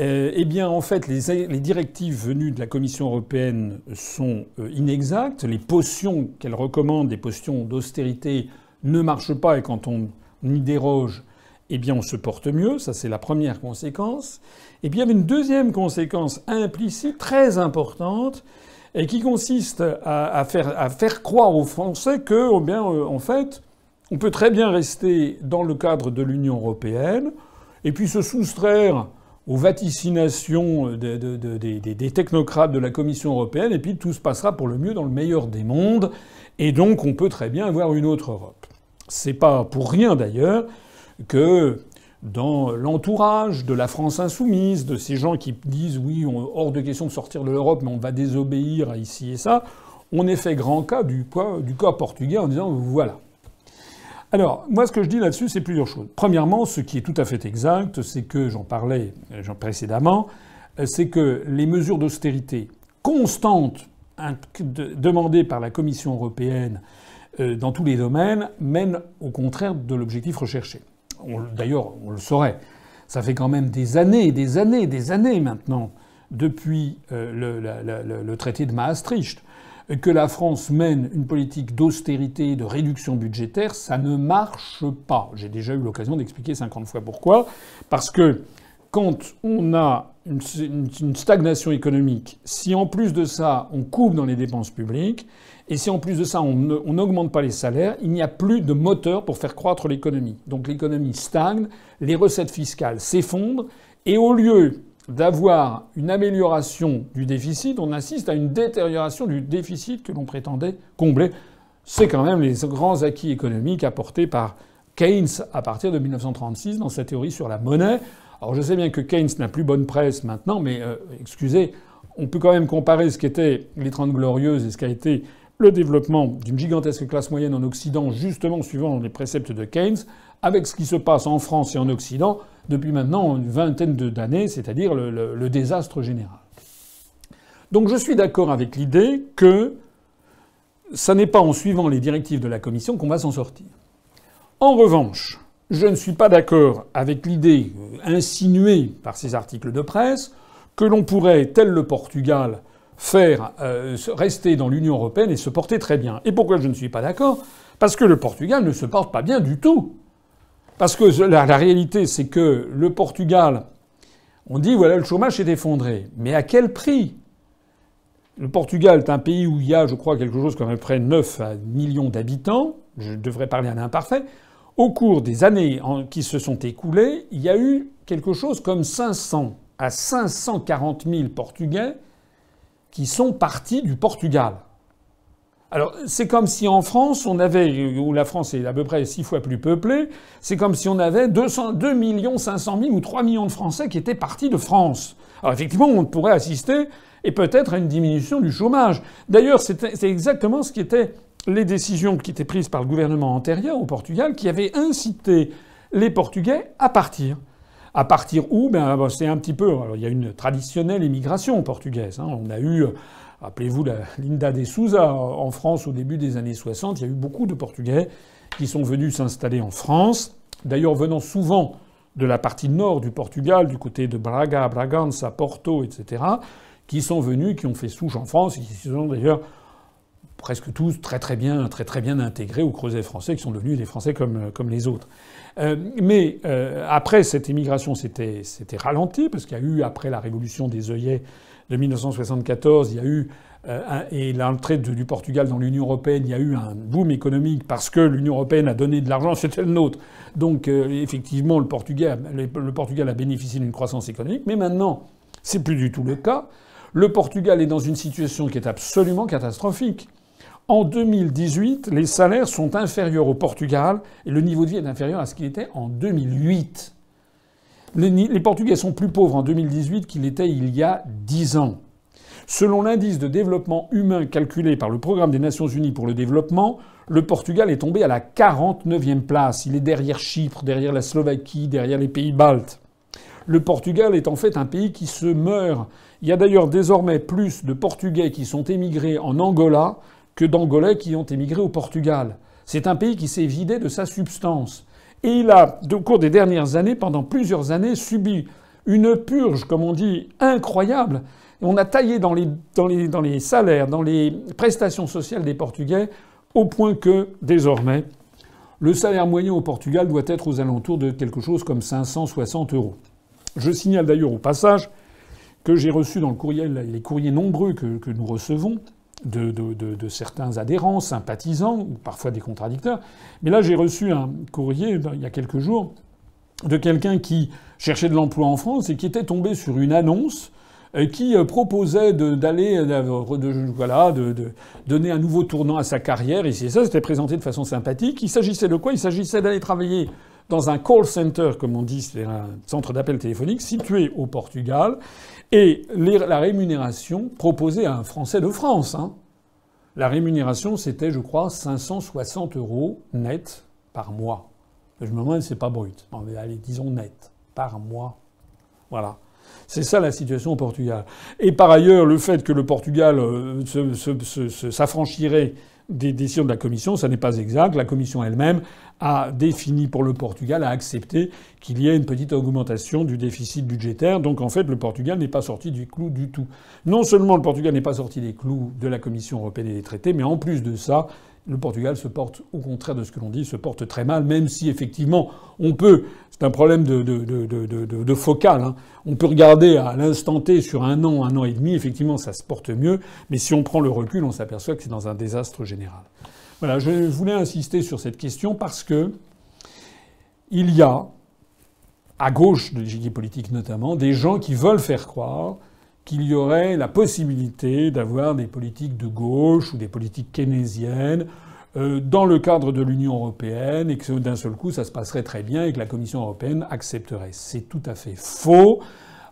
euh, eh bien, en fait, les, directives venues de la Commission européenne sont euh, inexactes. Les potions qu'elle recommande, les potions d'austérité, ne marchent pas et quand on y déroge, eh bien, on se porte mieux. Ça, c'est la première conséquence. Et puis, il y avait une deuxième conséquence implicite très importante et qui consiste à, faire, croire aux Français que, eh bien, euh, en fait, on peut très bien rester dans le cadre de l'Union européenne et puis se soustraire aux vaticinations des technocrates de la Commission européenne, et puis tout se passera pour le mieux dans le meilleur des mondes, et donc on peut très bien avoir une autre Europe. C'est pas pour rien d'ailleurs que dans l'entourage de la France insoumise, de ces gens qui disent oui, hors de question de sortir de l'Europe, mais on va désobéir à ici et ça, on est fait grand cas du cas portugais en disant voilà, alors, moi, ce que je dis là-dessus, c'est plusieurs choses. Premièrement, ce qui est tout à fait exact, c'est que, j'en parlais euh, précédemment, euh, c'est que les mesures d'austérité constantes demandées par la Commission européenne euh, dans tous les domaines mènent au contraire de l'objectif recherché. D'ailleurs, on le saurait. Ça fait quand même des années, des années, des années maintenant, depuis le, traité de Maastricht, que la France mène une politique d'austérité, de réduction budgétaire, ça ne marche pas. J'ai déjà eu l'occasion d'expliquer 50 fois pourquoi. Parce que quand on a une, stagnation économique, si en plus de ça on coupe dans les dépenses publiques, et si en plus de ça on n'augmente pas les salaires, il n'y a plus de moteur pour faire croître l'économie. Donc l'économie stagne, les recettes fiscales s'effondrent, et au lieu d'avoir une amélioration du déficit, on assiste à une détérioration du déficit que l'on prétendait combler. C'est quand même les grands acquis économiques apportés par Keynes à partir de 1936 dans sa théorie sur la monnaie. Alors je sais bien que Keynes n'a plus bonne presse maintenant, mais euh, excusez, on peut quand même comparer ce qu'étaient les Trente Glorieuses et ce qu'a été le développement d'une gigantesque classe moyenne en Occident, justement suivant les préceptes de Keynes, avec ce qui se passe en France et en Occident depuis maintenant une vingtaine d'années, c'est-à-dire le, désastre général. Donc je suis d'accord avec l'idée que ça n'est pas en suivant les directives de la Commission qu'on va s'en sortir. En revanche, je ne suis pas d'accord avec l'idée insinuée par ces articles de presse que l'on pourrait, tel le Portugal, faire euh, rester dans l'Union européenne et se porter très bien. Et pourquoi je ne suis pas d'accord? Parce que le Portugal ne se porte pas bien du tout. Parce que la, réalité, c'est que le Portugal, on dit voilà, le chômage est effondré. Mais à quel prix? Le Portugal est un pays où il y a, je crois, quelque chose comme à peu près 9 millions d'habitants. Je devrais parler à l'imparfait. Au cours des années qui se sont écoulées, il y a eu quelque chose comme 500 à 540 000 Portugais qui sont partis du Portugal. Alors, c'est comme si en France, on avait, où la France est à peu près six fois plus peuplée, c'est comme si on avait 200, 2 500 000 ou 3 millions de Français qui étaient partis de France. Alors, effectivement, on pourrait assister, et peut-être à une diminution du chômage. D'ailleurs, c'est exactement ce qui étaient les décisions qui étaient prises par le gouvernement antérieur au Portugal, qui avaient incité les Portugais à partir. À partir où? Ben, C'est un petit peu. Alors, il y a une traditionnelle immigration portugaise. Hein. On a eu, rappelez-vous, la Linda de Souza en France au début des années 60. Il y a eu beaucoup de Portugais qui sont venus s'installer en France. D'ailleurs, venant souvent de la partie nord du Portugal, du côté de Braga, Bragança, Porto, etc., qui sont venus, qui ont fait souche en France, et qui sont d'ailleurs presque tous très très bien, très très bien intégrés au creuset français, qui sont devenus des Français comme, comme les autres. Euh, mais euh, après, cette immigration s'était ralentie, parce qu'il y a eu, après la révolution des œillets de 1974, il y a eu, euh, et l'entrée du Portugal dans l'Union européenne, il y a eu un boom économique parce que l'Union européenne a donné de l'argent, c'était le nôtre. Donc effectivement, le Portugal, le Portugal a bénéficié d'une croissance économique, mais maintenant, c'est plus du tout le cas. Le Portugal est dans une situation qui est absolument catastrophique. En 2018, les salaires sont inférieurs au Portugal et le niveau de vie est inférieur à ce qu'il était en 2008. Les, Portugais sont plus pauvres en 2018 qu'ils l'étaient il y a 10 ans. Selon l'indice de développement humain calculé par le Programme des Nations Unies pour le développement, le Portugal est tombé à la 49e place. Il est derrière Chypre, derrière la Slovaquie, derrière les pays baltes. Le Portugal est en fait un pays qui se meurt. Il y a d'ailleurs désormais plus de Portugais qui sont émigrés en Angola que d'Angolais qui ont émigré au Portugal. C'est un pays qui s'est vidé de sa substance. Et il a, au cours des dernières années, pendant plusieurs années, subi une purge, comme on dit, incroyable. on a taillé dans les, salaires, dans les prestations sociales des Portugais, au point que, désormais, le salaire moyen au Portugal doit être aux alentours de quelque chose comme 560 euros. Je signale d'ailleurs au passage que j'ai reçu dans le courriel, les courriers nombreux que nous recevons, de, certains adhérents, sympathisants, ou parfois des contradicteurs. Mais là, j'ai reçu un courrier il y a quelques jours de quelqu'un qui cherchait de l'emploi en France et qui était tombé sur une annonce euh, qui euh, proposait d'aller, de, voilà, de, donner un nouveau tournant à sa carrière. Et ça, c'était présenté de façon sympathique. Il s'agissait de quoi? Il s'agissait d'aller travailler dans un call center, comme on dit, c'est un centre d'appel téléphonique situé au Portugal, et la rémunération proposée à un Français de France. Hein. La rémunération, c'était, je crois, 560 euros net par mois. Je me demande c'est pas brut. allez, disons net par mois. Voilà. C'est ça la situation au Portugal. Et par ailleurs, le fait que le Portugal euh, s'affranchirait des décisions de la Commission, ça n'est pas exact. La Commission elle-même a défini pour le Portugal, a accepté qu'il y ait une petite augmentation du déficit budgétaire. Donc en fait, le Portugal n'est pas sorti du clou du tout. Non seulement le Portugal n'est pas sorti des clous de la Commission européenne et des traités, mais en plus de ça, le Portugal se porte, au contraire de ce que l'on dit, se porte très mal, même si effectivement on peut, c'est un problème de, focal, hein. on peut regarder à l'instant T sur un an, un an et demi, effectivement ça se porte mieux, mais si on prend le recul, on s'aperçoit que c'est dans un désastre général. Voilà, je voulais insister sur cette question parce que il y a, à gauche de l'échiquier politique notamment, des gens qui veulent faire croire qu'il y aurait la possibilité d'avoir des politiques de gauche ou des politiques keynésiennes dans le cadre de l'Union européenne et que d'un seul coup ça se passerait très bien et que la Commission européenne accepterait. C'est tout à fait faux.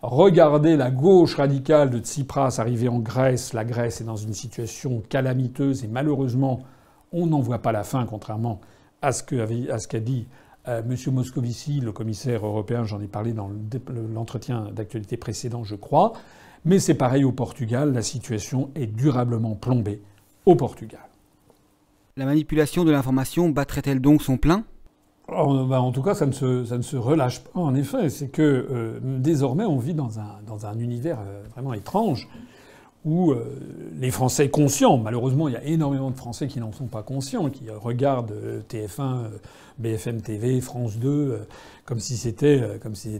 Regardez la gauche radicale de Tsipras arriver en Grèce. La Grèce est dans une situation calamiteuse et malheureusement on n'en voit pas la fin, contrairement à ce qu'a dit euh, M. Moscovici, le commissaire européen, j'en ai parlé dans l'entretien d'actualité précédent, je crois. Mais c'est pareil au Portugal, la situation est durablement plombée au Portugal. La manipulation de l'information battrait-elle donc son plein? Oh, bah, en tout cas, ça ne, se, relâche pas, en effet. C'est que euh, désormais, on vit dans un, univers euh, vraiment étrange où euh, les Français conscients, malheureusement, il y a énormément de Français qui n'en sont pas conscients, qui regardent TF1, BFM TV, France 2, comme si c'était, si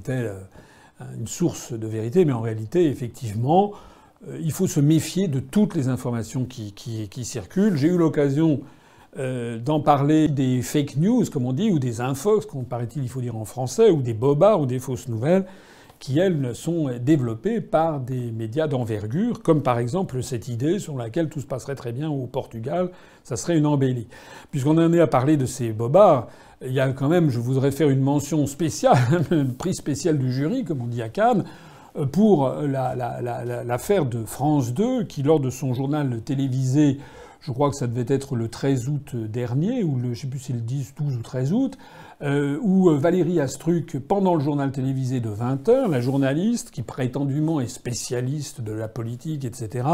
une source de vérité, mais en réalité, effectivement, il faut se méfier de toutes les informations qui, circulent. J'ai eu l'occasion euh, d'en parler des fake news, comme on dit, ou des infox, comme paraît-il, il faut dire en français, ou des bobards ou des fausses nouvelles, qui, elles, sont développées par des médias d'envergure, comme par exemple cette idée sur laquelle tout se passerait très bien au Portugal, ça serait une embellie. Puisqu'on en est à parler de ces bobards, il y a quand même, je voudrais faire une mention spéciale, un prix spécial du jury, comme on dit à Cannes, pour l'affaire de France 2, qui, lors de son journal télévisé, je crois que ça devait être le 13 août dernier, ou le, je sais plus si le 10, 12 ou 13 août, euh, où Valérie Astruc, pendant le journal télévisé de 20h, la journaliste, qui prétendument est spécialiste de la politique, etc.,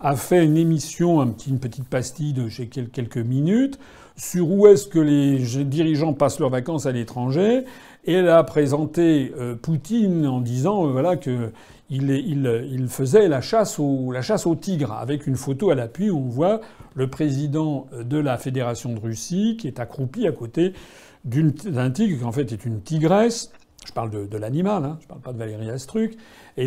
a fait une émission, une petite pastille de quelques minutes, sur où est-ce que les dirigeants passent leurs vacances à l'étranger, et elle a présenté euh, Poutine en disant euh, voilà que il, faisait la chasse, au, tigre, avec une photo à l'appui où on voit le président de la Fédération de Russie qui est accroupi à côté d'un tigre qui en fait est une tigresse. Je parle de, l'animal, hein, je ne parle pas de Valérie Astruc. Et,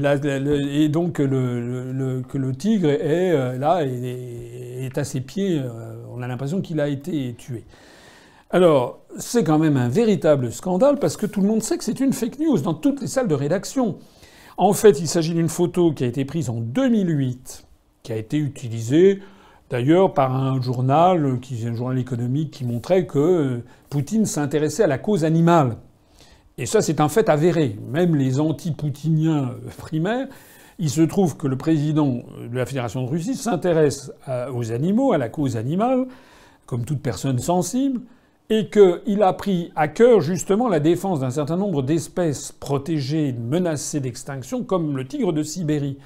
donc le, que le tigre est euh, là et est, à ses pieds. Euh, on a l'impression qu'il a été tué. Alors, c'est quand même un véritable scandale parce que tout le monde sait que c'est une fake news dans toutes les salles de rédaction. En fait, il s'agit d'une photo qui a été prise en 2008, qui a été utilisée d'ailleurs par un journal, qui un journal économique, qui montrait que euh, Poutine s'intéressait à la cause animale. Et ça, c'est un fait avéré. Même les anti-poutiniens euh, primaires, il se trouve que le président de la Fédération de Russie s'intéresse aux animaux, à la cause animale, comme toute personne sensible, et qu'il a pris à cœur justement la défense d'un certain nombre d'espèces protégées, menacées d'extinction, comme le tigre de Sibérie.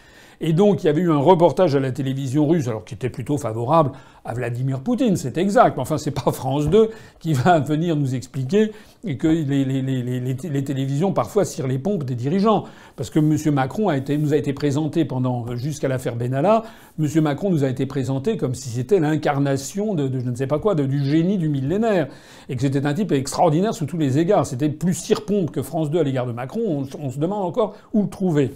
Et donc il y avait eu un reportage à la télévision russe, alors qui était plutôt favorable à Vladimir Poutine, c'est exact. Mais enfin, c'est pas France 2 qui va venir nous expliquer que les, les, télévisions parfois cirent les pompes des dirigeants. Parce que M. Macron a été, nous a été présenté pendant jusqu'à l'affaire Benalla, M. Macron nous a été présenté comme si c'était l'incarnation de, je ne sais pas quoi, de, du génie du millénaire, et que c'était un type extraordinaire sous tous les égards. C'était plus cire-pompe que France 2 à l'égard de Macron. On, on se demande encore où le trouver.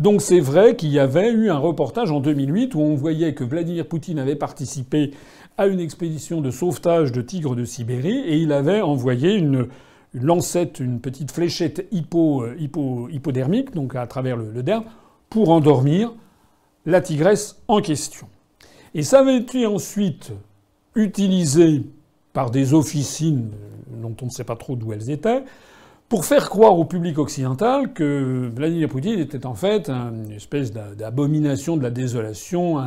Donc c'est vrai qu'il y avait eu un reportage en 2008 où on voyait que Vladimir Poutine avait participé à une expédition de sauvetage de tigres de Sibérie et il avait envoyé une, lancette, une petite fléchette hypo, hypodermique, donc à travers le, le derme, pour endormir la tigresse en question. Et ça avait été ensuite utilisé par des officines dont on ne sait pas trop d'où elles étaient, pour faire croire au public occidental que Vladimir Poutine était en fait une espèce d'abomination de la désolation,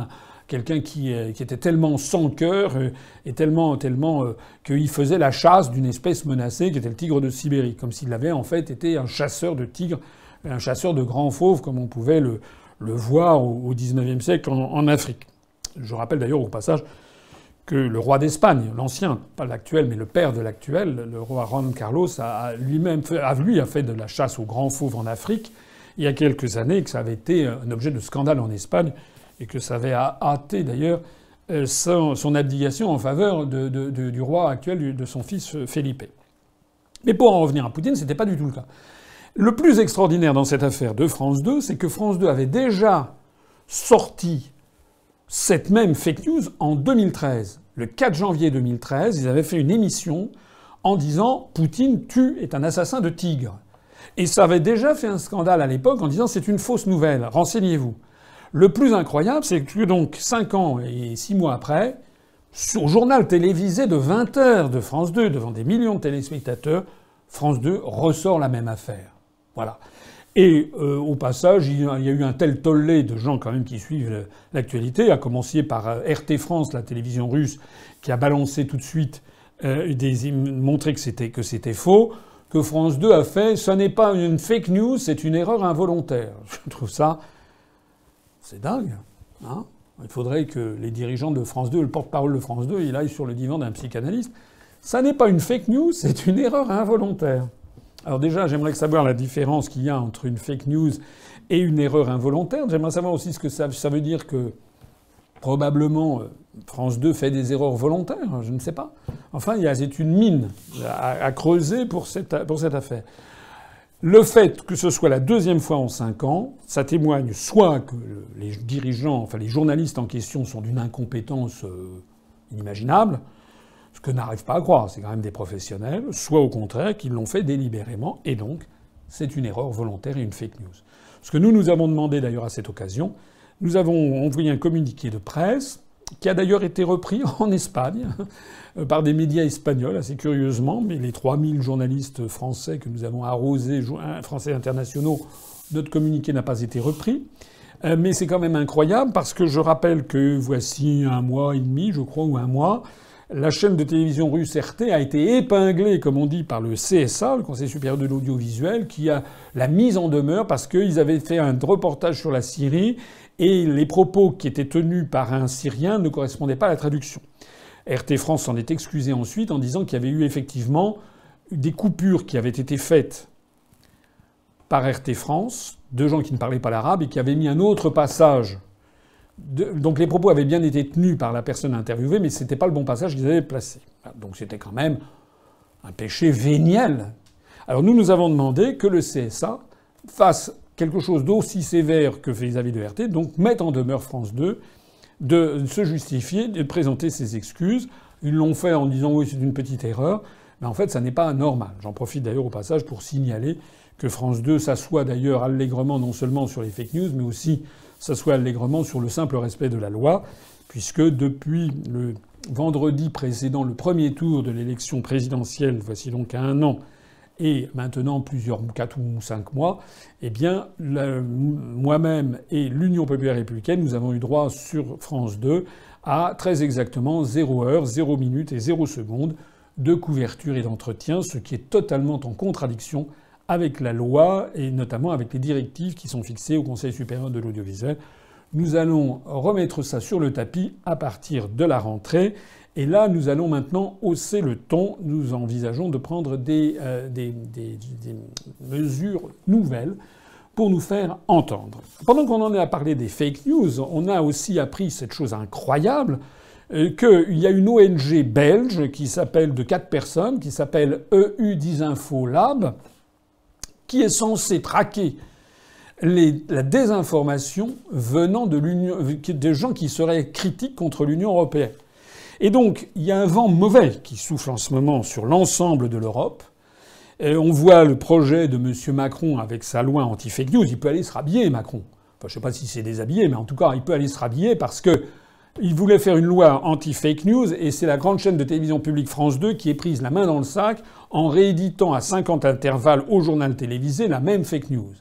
quelqu'un qui, était tellement sans cœur euh, et tellement, tellement euh, qu'il faisait la chasse d'une espèce menacée qui était le tigre de Sibérie, comme s'il avait en fait été un chasseur de tigres, un chasseur de grands fauves, comme on pouvait le, voir au XIXe siècle en Afrique. Je rappelle d'ailleurs au passage que le roi d'Espagne, l'ancien, pas l'actuel, mais le père de l'actuel, le roi Juan Carlos, a lui-même fait, a, lui a fait de la chasse aux grands fauves en Afrique il y a quelques années, que ça avait été un objet de scandale en Espagne et que ça avait hâté d'ailleurs euh, son, abdication en faveur du roi actuel, de son fils euh, Felipe. Mais pour en revenir à Poutine, c'était pas du tout le cas. Le plus extraordinaire dans cette affaire de France 2, c'est que France 2 avait déjà sorti cette même fake news en 2013. Le 4 janvier 2013, ils avaient fait une émission en disant Poutine tue est un assassin de tigres. Et ça avait déjà fait un scandale à l'époque en disant c'est une fausse nouvelle, renseignez-vous. Le plus incroyable, c'est que donc 5 ans et 6 mois après, sur journal télévisé de 20 heures de France 2, devant des millions de téléspectateurs, France 2 ressort la même affaire. Voilà. Et euh, au passage, il y a eu un tel tollé de gens quand même qui suivent l'actualité, à commencer par euh, RT France, la télévision russe, qui a balancé tout de suite, euh, montré que c'était faux, que France 2 a fait. Ce n'est pas une fake news, c'est une erreur involontaire. Je trouve ça, c'est dingue. Hein il faudrait que les dirigeants de France 2, le porte-parole de France 2, il aille sur le divan d'un psychanalyste. Ça n'est pas une fake news, c'est une erreur involontaire. Alors déjà, j'aimerais savoir la différence qu'il y a entre une fake news et une erreur involontaire. J'aimerais savoir aussi ce que ça, veut dire que probablement euh, France 2 fait des erreurs volontaires, je ne sais pas. Enfin, c'est une mine à, creuser pour cette, affaire. Le fait que ce soit la deuxième fois en cinq ans, ça témoigne soit que les dirigeants, enfin les journalistes en question sont d'une incompétence euh, inimaginable, ce que n'arrive pas à croire, c'est quand même des professionnels, soit au contraire qu'ils l'ont fait délibérément, et donc c'est une erreur volontaire et une fake news. Ce que nous nous avons demandé d'ailleurs à cette occasion, nous avons envoyé un communiqué de presse qui a d'ailleurs été repris en Espagne par des médias espagnols, assez curieusement, mais les 3000 journalistes français que nous avons arrosés, français internationaux, notre communiqué n'a pas été repris. Euh, mais c'est quand même incroyable parce que je rappelle que voici un mois et demi, je crois, ou un mois, la chaîne de télévision russe RT a été épinglée, comme on dit, par le CSA, le Conseil supérieur de l'audiovisuel, qui a la mise en demeure parce qu'ils avaient fait un reportage sur la Syrie et les propos qui étaient tenus par un Syrien ne correspondaient pas à la traduction. RT France s'en est excusé ensuite en disant qu'il y avait eu effectivement des coupures qui avaient été faites par RT France deux gens qui ne parlaient pas l'arabe et qui avaient mis un autre passage. Donc les propos avaient bien été tenus par la personne interviewée, mais ce n'était pas le bon passage qu'ils avaient placé. Donc c'était quand même un péché véniel. Alors nous, nous avons demandé que le CSA fasse quelque chose d'aussi sévère que avis de RT, donc mette en demeure France 2 de se justifier, de présenter ses excuses. Ils l'ont fait en disant oui, c'est une petite erreur. Mais en fait, ça n'est pas normal. J'en profite d'ailleurs au passage pour signaler que France 2 s'assoit d'ailleurs allègrement non seulement sur les fake news, mais aussi s'assoit allègrement sur le simple respect de la loi, puisque depuis le vendredi précédent le premier tour de l'élection présidentielle, voici donc un an, et maintenant plusieurs quatre ou cinq mois, eh bien, moi-même et l'Union populaire républicaine, nous avons eu droit sur France 2 à très exactement 0 heure, 0 minute et 0 seconde de couverture et d'entretien, ce qui est totalement en contradiction avec la loi et notamment avec les directives qui sont fixées au Conseil supérieur de l'audiovisuel. Nous allons remettre ça sur le tapis à partir de la rentrée. Et là, nous allons maintenant hausser le ton. Nous envisageons de prendre des, euh, mesures nouvelles pour nous faire entendre. Pendant qu'on en est à parler des fake news, on a aussi appris cette chose incroyable euh, qu'il y a une ONG belge qui s'appelle de quatre personnes, qui s'appelle EU Disinfo Lab, qui est censé traquer la désinformation venant de des gens qui seraient critiques contre l'Union européenne. Et donc, il y a un vent mauvais qui souffle en ce moment sur l'ensemble de l'Europe. on voit le projet de M. Macron avec sa loi anti-fake news. Il peut aller se rhabiller, Macron. Enfin, je ne sais pas si c'est déshabillé, mais en tout cas, il peut aller se rhabiller parce que il voulait faire une loi anti-fake news et c'est la grande chaîne de télévision publique France 2 qui est prise la main dans le sac en rééditant à 50 intervalles au journal télévisé la même fake news.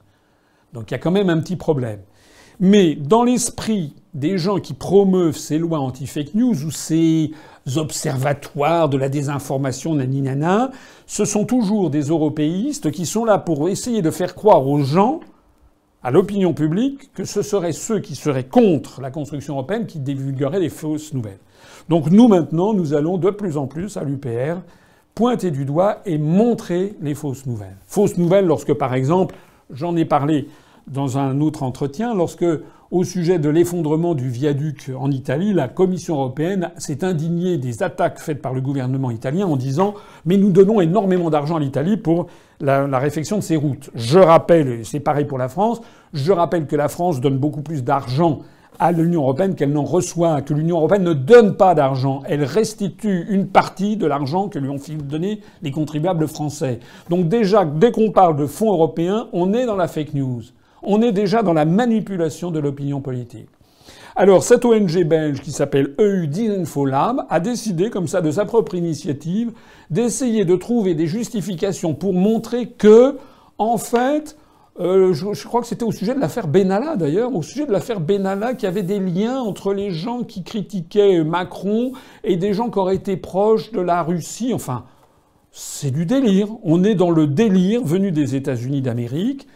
Donc il y a quand même un petit problème. Mais dans l'esprit des gens qui promeuvent ces lois anti-fake news ou ces observatoires de la désinformation naninana, ce sont toujours des européistes qui sont là pour essayer de faire croire aux gens à l'opinion publique que ce seraient ceux qui seraient contre la construction européenne qui divulgueraient les fausses nouvelles. Donc nous maintenant, nous allons de plus en plus à l'UPR pointer du doigt et montrer les fausses nouvelles. Fausses nouvelles lorsque, par exemple, j'en ai parlé dans un autre entretien, lorsque, au sujet de l'effondrement du viaduc en Italie, la Commission européenne s'est indignée des attaques faites par le gouvernement italien en disant Mais nous donnons énormément d'argent à l'Italie pour la, réfection de ces routes. Je rappelle, c'est pareil pour la France, je rappelle que la France donne beaucoup plus d'argent à l'Union européenne qu'elle n'en reçoit, que l'Union européenne ne donne pas d'argent. Elle restitue une partie de l'argent que lui ont donné les contribuables français. Donc déjà, dès qu'on parle de fonds européens, on est dans la fake news. On est déjà dans la manipulation de l'opinion politique. Alors, cette ONG belge qui s'appelle EU Lab a décidé, comme ça, de sa propre initiative, d'essayer de trouver des justifications pour montrer que, en fait, euh, je, crois que c'était au sujet de l'affaire Benalla d'ailleurs, au sujet de l'affaire Benalla, qu'il y avait des liens entre les gens qui critiquaient Macron et des gens qui auraient été proches de la Russie. Enfin, c'est du délire. On est dans le délire venu des États-Unis d'Amérique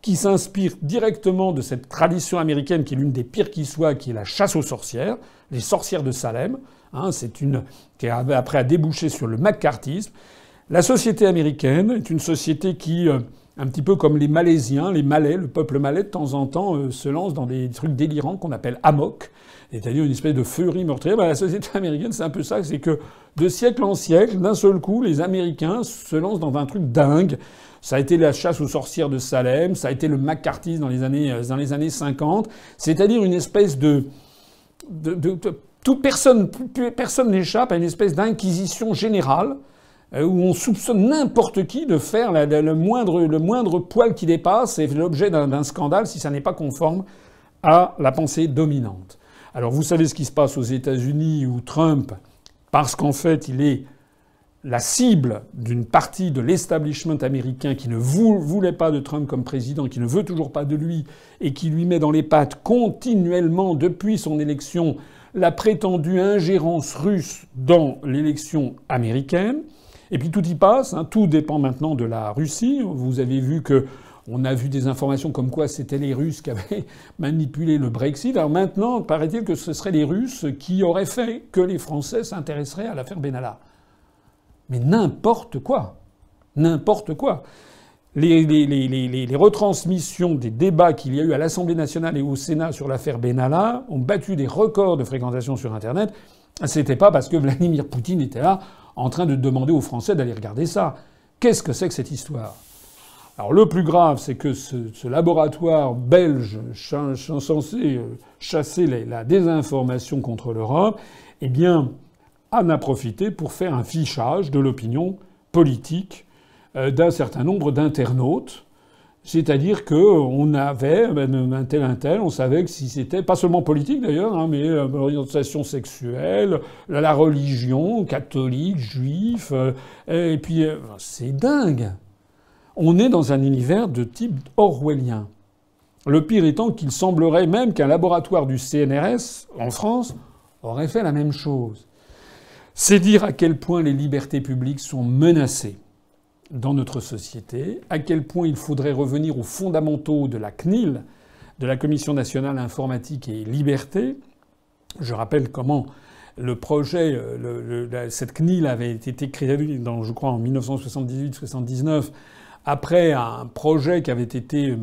qui s'inspire directement de cette tradition américaine qui est l'une des pires qui soit, qui est la chasse aux sorcières, les sorcières de Salem. Hein, c'est une qui après a débouché sur le McCarthyisme. La société américaine est une société qui, euh, un petit peu comme les Malaisiens, les Malais, le peuple malais de temps en temps euh, se lance dans des trucs délirants qu'on appelle amok, c'est-à-dire une espèce de furie meurtrière. La société américaine, c'est un peu ça, c'est que de siècle en siècle, d'un seul coup, les Américains se lancent dans un truc dingue. Ça a été la chasse aux sorcières de Salem, ça a été le McCarthy dans les années, euh, dans les années 50, c'est-à-dire une espèce de, de, personne, personne n'échappe à une espèce d'inquisition générale euh, où on soupçonne n'importe qui de faire le, moindre, le moindre poil qui dépasse et l'objet d'un scandale si ça n'est pas conforme à la pensée dominante. Alors vous savez ce qui se passe aux États-Unis où Trump, parce qu'en fait il est la cible d'une partie de l'establishment américain qui ne voulait pas de Trump comme président, qui ne veut toujours pas de lui, et qui lui met dans les pattes continuellement, depuis son élection, la prétendue ingérence russe dans l'élection américaine. Et puis tout y passe, hein. tout dépend maintenant de la Russie. Vous avez vu que on a vu des informations comme quoi c'était les Russes qui avaient manipulé le Brexit. Alors maintenant, paraît-il que ce seraient les Russes qui auraient fait que les Français s'intéresseraient à l'affaire Benalla. Mais n'importe quoi. N'importe quoi. Les, retransmissions des débats qu'il y a eu à l'Assemblée nationale et au Sénat sur l'affaire Benalla ont battu des records de fréquentation sur Internet. C'était pas parce que Vladimir Poutine était là en train de demander aux Français d'aller regarder ça. Qu'est-ce que c'est que cette histoire? Alors le plus grave, c'est que ce, laboratoire belge censé euh, chasser la désinformation contre l'Europe, eh bien, en a profité pour faire un fichage de l'opinion politique euh, d'un certain nombre d'internautes. C'est-à-dire qu'on avait ben, un tel un tel, on savait que si c'était pas seulement politique d'ailleurs, hein, mais euh, l'orientation sexuelle, la religion, catholique, juif, et puis c'est dingue. On est dans un univers de type orwellien. Le pire étant qu'il semblerait même qu'un laboratoire du CNRS en France aurait fait la même chose. C'est dire à quel point les libertés publiques sont menacées dans notre société, à quel point il faudrait revenir aux fondamentaux de la CNIL, de la Commission nationale informatique et liberté. Je rappelle comment le projet, euh, cette CNIL avait été créée, je crois, en 1978-79 après un projet qui avait été euh,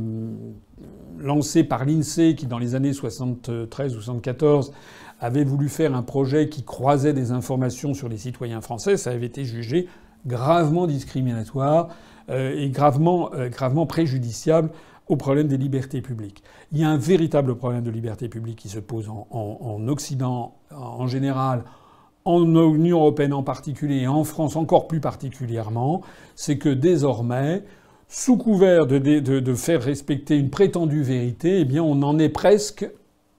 lancé par l'INSEE, qui dans les années 73 ou 74 avait voulu faire un projet qui croisait des informations sur les citoyens français, ça avait été jugé gravement discriminatoire euh, et gravement, euh, gravement préjudiciable au problème des libertés publiques. Il y a un véritable problème de liberté publique qui se pose en, en Occident en général, en Union européenne en particulier et en France encore plus particulièrement, c'est que désormais, sous couvert de, faire respecter une prétendue vérité, eh bien on en est presque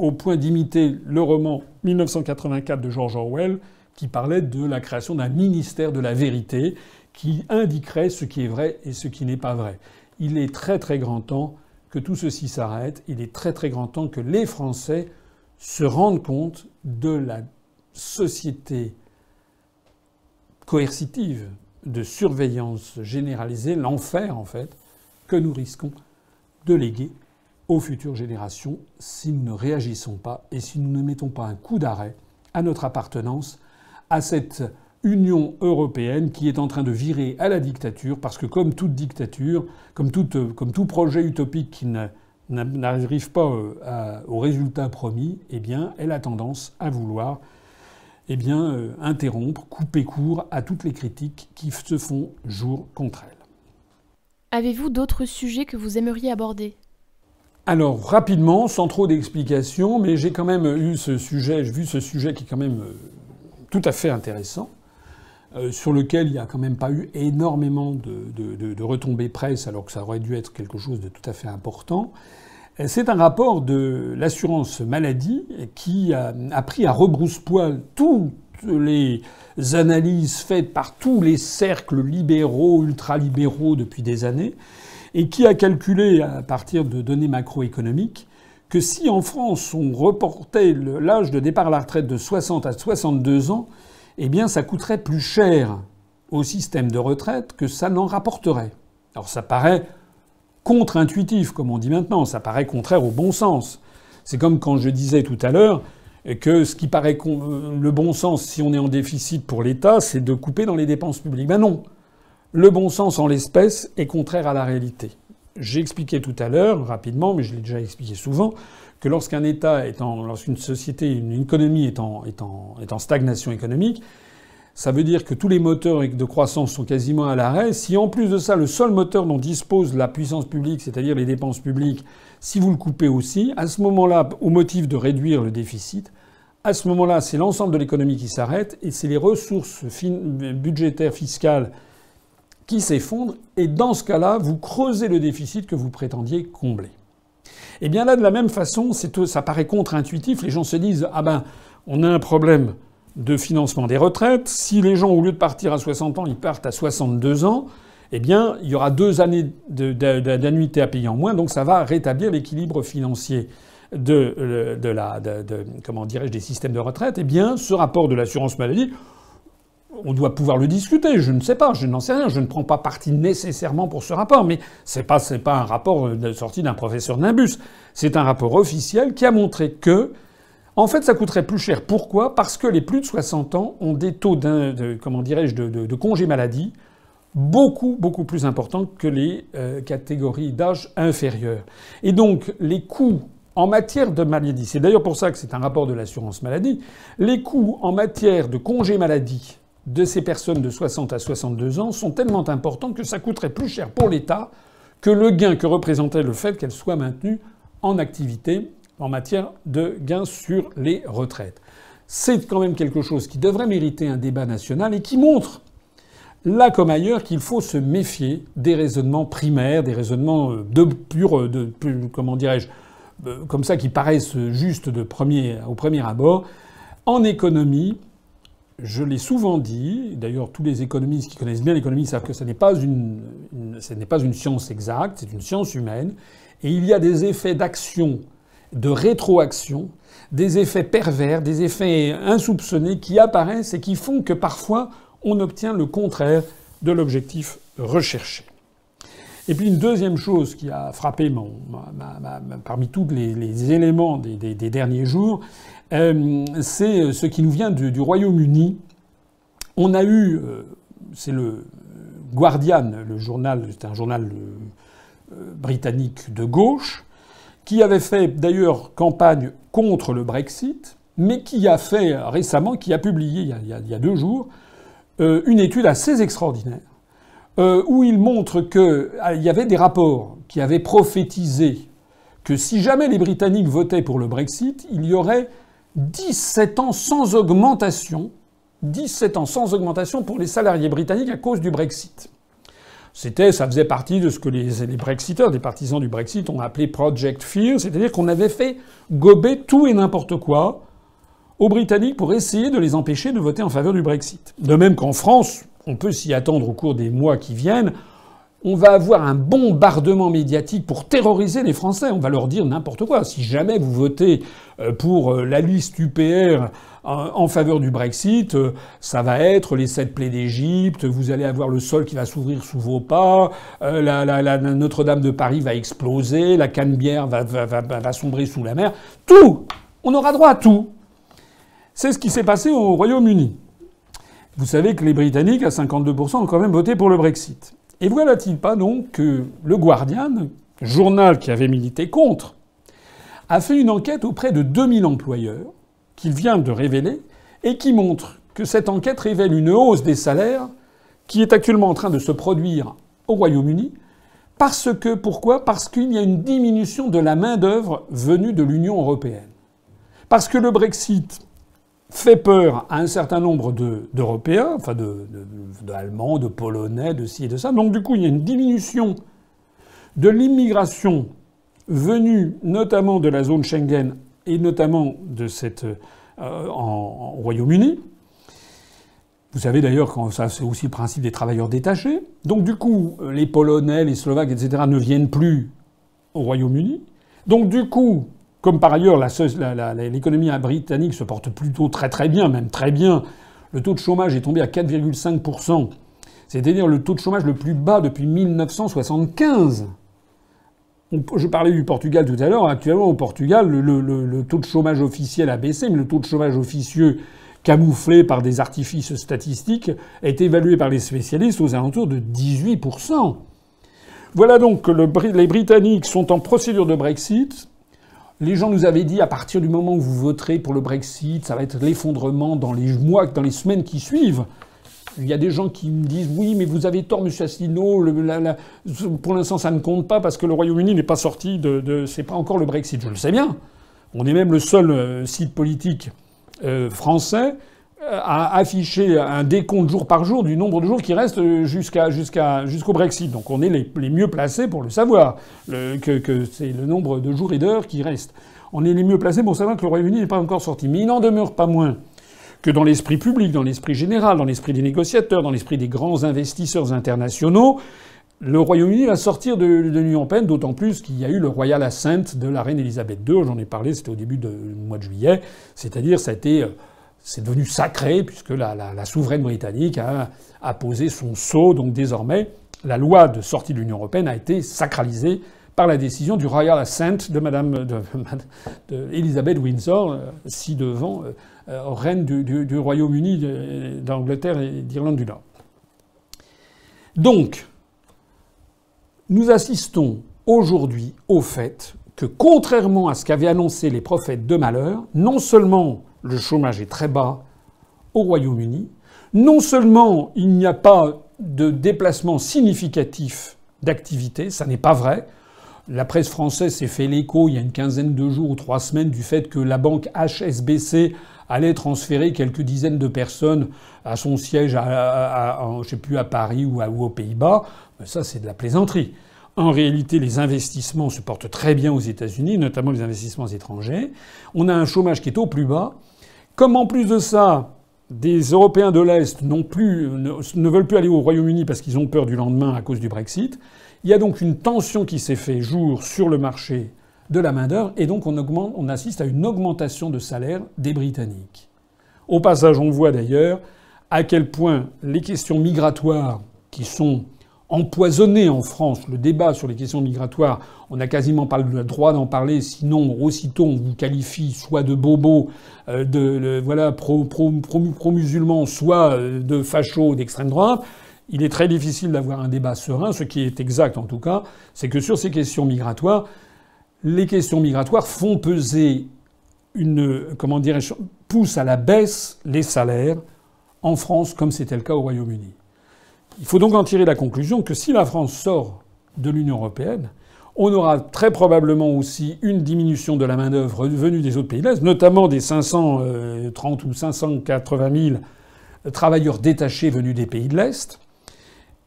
au point d'imiter le roman 1984 de George Orwell qui parlait de la création d'un ministère de la vérité qui indiquerait ce qui est vrai et ce qui n'est pas vrai. Il est très très grand temps que tout ceci s'arrête. Il est très très grand temps que les Français se rendent compte de la société coercitive de surveillance généralisée, l'enfer en fait, que nous risquons de léguer aux futures générations si nous ne réagissons pas et si nous ne mettons pas un coup d'arrêt à notre appartenance à cette Union européenne qui est en train de virer à la dictature parce que comme toute dictature, comme, tout projet utopique qui n'arrive pas euh, au résultat promis, eh bien, elle a tendance à vouloir eh bien, euh, interrompre, couper court à toutes les critiques qui se font jour contre elle. Avez-vous d'autres sujets que vous aimeriez aborder? Alors rapidement, sans trop d'explications, mais j'ai quand même eu ce sujet, vu ce sujet qui est quand même euh, tout à fait intéressant, euh, sur lequel il n'y a quand même pas eu énormément de, de, retombées presse, alors que ça aurait dû être quelque chose de tout à fait important. C'est un rapport de l'assurance maladie qui a, pris à rebrousse-poil toutes les analyses faites par tous les cercles libéraux, ultralibéraux depuis des années, et qui a calculé à partir de données macroéconomiques que si en France on reportait l'âge de départ à la retraite de 60 à 62 ans, eh bien ça coûterait plus cher au système de retraite que ça n'en rapporterait. Alors ça paraît contre-intuitif, comme on dit maintenant. Ça paraît contraire au bon sens. C'est comme quand je disais tout à l'heure que ce qui paraît le bon sens si on est en déficit pour l'État, c'est de couper dans les dépenses publiques. Ben non. Le bon sens en l'espèce est contraire à la réalité. J'ai expliqué tout à l'heure, rapidement, mais je l'ai déjà expliqué souvent, que lorsqu'un État est en, lorsqu'une société, une économie est en, est en stagnation économique, ça veut dire que tous les moteurs de croissance sont quasiment à l'arrêt. Si en plus de ça, le seul moteur dont dispose la puissance publique, c'est-à-dire les dépenses publiques, si vous le coupez aussi, à ce moment-là, au motif de réduire le déficit, à ce moment-là, c'est l'ensemble de l'économie qui s'arrête et c'est les ressources budgétaires fiscales qui s'effondrent. Et dans ce cas-là, vous creusez le déficit que vous prétendiez combler. Et eh bien là, de la même façon, ça paraît contre-intuitif. Les gens se disent ah ben, on a un problème de financement des retraites. Si les gens, au lieu de partir à 60 ans, ils partent à 62 ans, eh bien, il y aura deux années d'annuité à payer en moins, donc ça va rétablir l'équilibre financier de, la, comment des systèmes de retraite. Eh bien, ce rapport de l'assurance maladie, on doit pouvoir le discuter. Je ne sais pas, je n'en sais rien. Je ne prends pas parti nécessairement pour ce rapport, mais c'est pas pas un rapport sorti d'un professeur Nimbus. C'est un rapport officiel qui a montré que en fait, ça coûterait plus cher. Pourquoi? Parce que les plus de 60 ans ont des taux de, comment dirais-je, de, maladie beaucoup, beaucoup plus importants que les euh, catégories d'âge inférieures. Et donc, les coûts en matière de maladie, c'est d'ailleurs pour ça que c'est un rapport de l'assurance maladie, les coûts en matière de congé maladie de ces personnes de 60 à 62 ans sont tellement importants que ça coûterait plus cher pour l'État que le gain que représentait le fait qu'elles soient maintenues en activité en matière de gains sur les retraites. C'est quand même quelque chose qui devrait mériter un débat national et qui montre, là comme ailleurs, qu'il faut se méfier des raisonnements primaires, des raisonnements euh, de pur, euh, de, comment dirais-je, euh, comme ça qui paraissent justes au premier abord. En économie, je l'ai souvent dit, d'ailleurs tous les économistes qui connaissent bien l'économie savent que ce n'est pas une, science exacte, c'est une science humaine, et il y a des effets d'action de rétroaction, des effets pervers, des effets insoupçonnés qui apparaissent et qui font que parfois on obtient le contraire de l'objectif recherché. Et puis une deuxième chose qui a frappé parmi tous les, éléments des, derniers jours, euh, c'est ce qui nous vient du, Royaume-Uni. On a eu, euh, c'est le Guardian, le journal, c'est un journal euh, britannique de gauche, qui avait fait d'ailleurs campagne contre le Brexit, mais qui a fait récemment, qui a publié il y a, deux jours, euh, une étude assez extraordinaire, euh, où il montre qu'il y avait des rapports qui avaient prophétisé que si jamais les Britanniques votaient pour le Brexit, il y aurait 17 ans sans augmentation, 17 ans sans augmentation pour les salariés britanniques à cause du Brexit. C'était, ça faisait partie de ce que les, les Brexiteurs, des partisans du Brexit, ont appelé Project Fear, c'est-à-dire qu'on avait fait gober tout et n'importe quoi aux Britanniques pour essayer de les empêcher de voter en faveur du Brexit. De même qu'en France, on peut s'y attendre au cours des mois qui viennent, on va avoir un bombardement médiatique pour terroriser les Français. On va leur dire n'importe quoi. Si jamais vous votez euh, pour euh, la liste UPR en faveur du Brexit, euh, ça va être les sept plaies d'Égypte, vous allez avoir le sol qui va s'ouvrir sous vos pas, la, Notre-Dame de Paris va exploser, la Canebière va, va sombrer sous la mer. Tout On aura droit à tout. C'est ce qui s'est passé au Royaume-Uni. Vous savez que les Britanniques, à 52%, ont quand même voté pour le Brexit. Et voilà-t-il pas donc que le Guardian, journal qui avait milité contre, a fait une enquête auprès de 2000 employeurs qu'il vient de révéler et qui montre que cette enquête révèle une hausse des salaires qui est actuellement en train de se produire au Royaume-Uni. Parce que, pourquoi? Parce qu'il y a une diminution de la main-d'œuvre venue de l'Union européenne. Parce que le Brexit fait peur à un certain nombre d'Européens, enfin d'Allemands, de, de, Polonais, de ci et de ça. Donc du coup, il y a une diminution de l'immigration venue notamment de la zone Schengen et notamment de cette, euh, en, Royaume-Uni. Vous savez d'ailleurs que ça, c'est aussi le principe des travailleurs détachés. Donc du coup, les Polonais, les Slovaques, etc. ne viennent plus au Royaume-Uni. Donc du coup, comme par ailleurs l'économie britannique se porte plutôt très très bien, même très bien, le taux de chômage est tombé à 4,5%, c'est-à-dire le taux de chômage le plus bas depuis 1975. Je parlais du Portugal tout à l'heure. Actuellement, au Portugal, le, taux de chômage officiel a baissé, mais le taux de chômage officieux camouflé par des artifices statistiques est évalué par les spécialistes aux alentours de 18%. Voilà donc que les Britanniques sont en procédure de Brexit. Les gens nous avaient dit à partir du moment où vous voterez pour le Brexit, ça va être l'effondrement dans les mois, dans les semaines qui suivent. Il y a des gens qui me disent oui, mais vous avez tort, Monsieur Asselineau. pour l'instant, ça ne compte pas parce que le Royaume-Uni n'est pas sorti de, de c'est pas encore le Brexit. Je le sais bien. On est même le seul euh, site politique euh, français à afficher un décompte jour par jour du nombre de jours qui restent jusqu'à, jusqu'à, jusqu'au Brexit. Donc on est les, mieux placés pour le savoir, que, que c'est le nombre de jours et d'heures qui restent. On est les mieux placés pour savoir que le Royaume-Uni n'est pas encore sorti. Mais il n'en demeure pas moins que dans l'esprit public, dans l'esprit général, dans l'esprit des négociateurs, dans l'esprit des grands investisseurs internationaux, le Royaume-Uni va sortir de, l'Union européenne, d'autant plus qu'il y a eu le Royal Assent de la reine Elisabeth II. J'en ai parlé, c'était au début du mois de juillet. C'est-à-dire, ça a été, euh, c'est devenu sacré puisque la, souveraine britannique a, posé son sceau. Donc désormais, la loi de sortie de l'Union européenne a été sacralisée par la décision du Royal Assent de Madame de, Elizabeth Windsor, euh, ci devant euh, reine du, du Royaume-Uni, d'Angleterre et d'Irlande du Nord. Donc, nous assistons aujourd'hui au fait que, contrairement à ce qu'avaient annoncé les prophètes de malheur, non seulement le chômage est très bas au Royaume-Uni, non seulement il n'y a pas de déplacement significatif d'activité, ça n'est pas vrai. La presse française s'est fait l'écho il y a une quinzaine de jours ou trois semaines du fait que la banque HSBC allait transférer quelques dizaines de personnes à son siège, à, Paris ou, ou aux Pays-Bas. Ça, c'est de la plaisanterie. En réalité, les investissements se portent très bien aux États-Unis, notamment les investissements étrangers. On a un chômage qui est au plus bas. Comme en plus de ça, des Européens de l'Est ne, veulent plus aller au Royaume-Uni parce qu'ils ont peur du lendemain à cause du Brexit, il y a donc une tension qui s'est fait jour sur le marché de la main-d'œuvre et donc on, augmente, on assiste à une augmentation de salaire des Britanniques. Au passage, on voit d'ailleurs à quel point les questions migratoires qui sont empoisonné en France le débat sur les questions migratoires. On n'a quasiment pas le droit d'en parler, sinon aussitôt on vous qualifie soit de bobo, euh, de voilà pro, pro, pro, musulman, soit euh, de facho d'extrême droite. Il est très difficile d'avoir un débat serein. Ce qui est exact en tout cas, c'est que sur ces questions migratoires, les questions migratoires font peser une comment dirais-je poussent à la baisse les salaires en France comme c'était le cas au Royaume-Uni. Il faut donc en tirer la conclusion que si la France sort de l'Union européenne, on aura très probablement aussi une diminution de la main-d'œuvre venue des autres pays de l'Est, notamment des 530 ou 580 000 travailleurs détachés venus des pays de l'Est.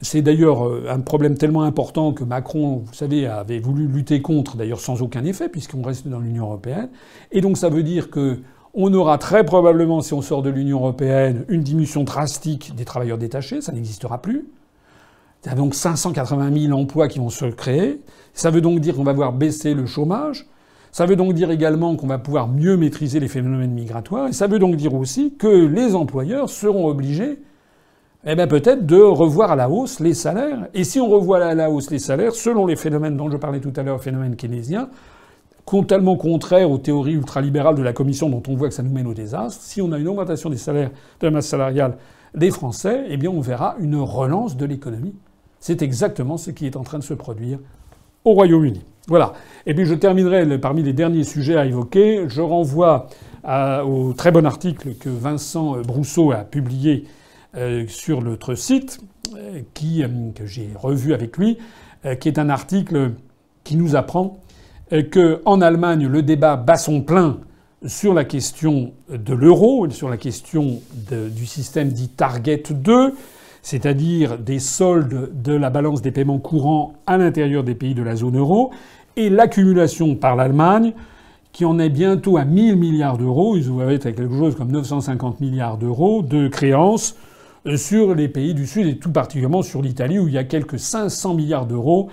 C'est d'ailleurs euh, un problème tellement important que Macron, vous savez, avait voulu lutter contre, d'ailleurs sans aucun effet, puisqu'on reste dans l'Union européenne. Et donc ça veut dire que on aura très probablement, si on sort de l'Union européenne, une diminution drastique des travailleurs détachés. Ça n'existera plus. Il y a donc 580 000 emplois qui vont se créer. Ça veut donc dire qu'on va voir baisser le chômage. Ça veut donc dire également qu'on va pouvoir mieux maîtriser les phénomènes migratoires. Et ça veut donc dire aussi que les employeurs seront obligés, eh ben peut-être, de revoir à la hausse les salaires. Et si on revoit à la hausse les salaires, selon les phénomènes dont je parlais tout à l'heure, phénomènes keynésiens, totalement contraire aux théories ultralibérales de la Commission dont on voit que ça nous mène au désastre. Si on a une augmentation des salaires, de la masse salariale des Français, eh bien on verra une relance de l'économie. C'est exactement ce qui est en train de se produire au Royaume-Uni. Voilà. Et puis je terminerai parmi les derniers sujets à évoquer. Je renvoie au très bon article que Vincent Brousseau a publié euh, sur notre site, euh, euh, que j'ai revu avec lui, qui est un article qui nous apprend qu'en Allemagne, le débat bat son plein sur la question de l'euro, sur la question du système dit Target 2, c'est-à-dire des soldes de la balance des paiements courants à l'intérieur des pays de la zone euro, et l'accumulation par l'Allemagne, qui en est bientôt à 1000 milliards d'euros, ils doivent être quelque chose comme 950 milliards d'euros de créances sur les pays du Sud, et tout particulièrement sur l'Italie, où il y a quelques 500 milliards d'euros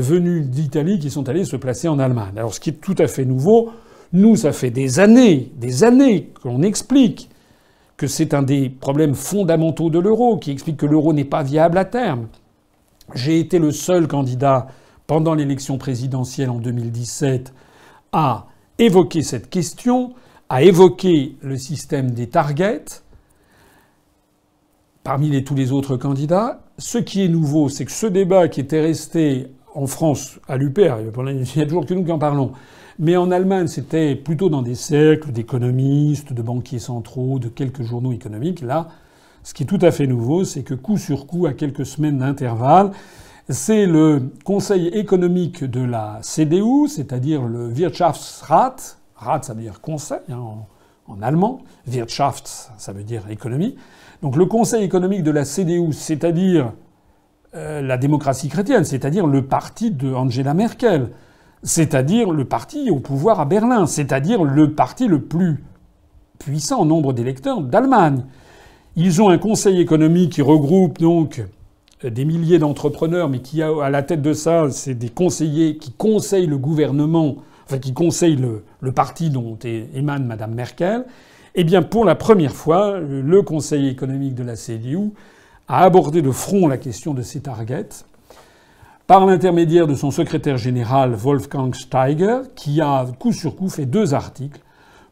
venus d'Italie qui sont allés se placer en Allemagne. Alors ce qui est tout à fait nouveau, nous, ça fait des années, des années qu'on explique que c'est un des problèmes fondamentaux de l'euro, qui explique que l'euro n'est pas viable à terme. J'ai été le seul candidat pendant l'élection présidentielle en 2017 à évoquer cette question, à évoquer le système des targets parmi les, tous les autres candidats. Ce qui est nouveau, c'est que ce débat qui était resté en France, à l'UPR, il n'y a toujours que nous qui en parlons. Mais en Allemagne, c'était plutôt dans des cercles d'économistes, de banquiers centraux, de quelques journaux économiques. Là, ce qui est tout à fait nouveau, c'est que coup sur coup, à quelques semaines d'intervalle, c'est le Conseil économique de la CDU, c'est-à-dire le Wirtschaftsrat. Rat, ça veut dire conseil hein, en, allemand. Wirtschaft, ça veut dire économie. Donc le Conseil économique de la CDU, c'est-à-dire la démocratie chrétienne, c'est-à-dire le parti de Angela Merkel, c'est-à-dire le parti au pouvoir à Berlin, c'est-à-dire le parti le plus puissant nombre d'électeurs d'Allemagne. Ils ont un conseil économique qui regroupe donc des milliers d'entrepreneurs, mais qui a à la tête de ça, c'est des conseillers qui conseillent le gouvernement, enfin qui conseillent le, parti dont émane Madame Merkel. Eh bien, pour la première fois, le Conseil économique de la CDU a abordé de front la question de ces targets par l'intermédiaire de son secrétaire général Wolfgang Steiger, qui a coup sur coup fait deux articles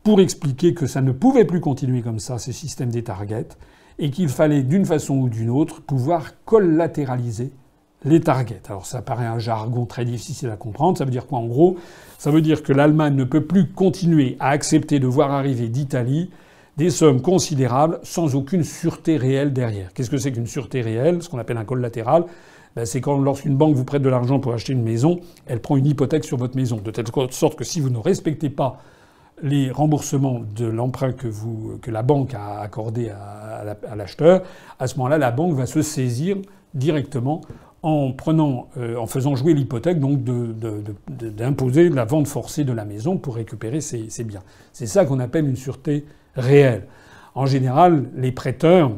pour expliquer que ça ne pouvait plus continuer comme ça, ce système des targets, et qu'il fallait d'une façon ou d'une autre pouvoir collatéraliser les targets. Alors ça paraît un jargon très difficile à comprendre. Ça veut dire quoi en gros? Ça veut dire que l'Allemagne ne peut plus continuer à accepter de voir arriver d'Italie des sommes considérables sans aucune sûreté réelle derrière. Qu'est-ce que c'est qu'une sûreté réelle? Ce qu'on appelle un collatéral. Ben, c'est quand lorsqu'une banque vous prête de l'argent pour acheter une maison, elle prend une hypothèque sur votre maison, de telle sorte que si vous ne respectez pas les remboursements de l'emprunt que, la banque a accordé à, l'acheteur, à ce moment-là, la banque va se saisir directement en prenant, euh, en faisant jouer l'hypothèque, donc d'imposer la vente forcée de la maison pour récupérer ses, ses biens. C'est ça qu'on appelle une sûreté réelle. En général, les prêteurs,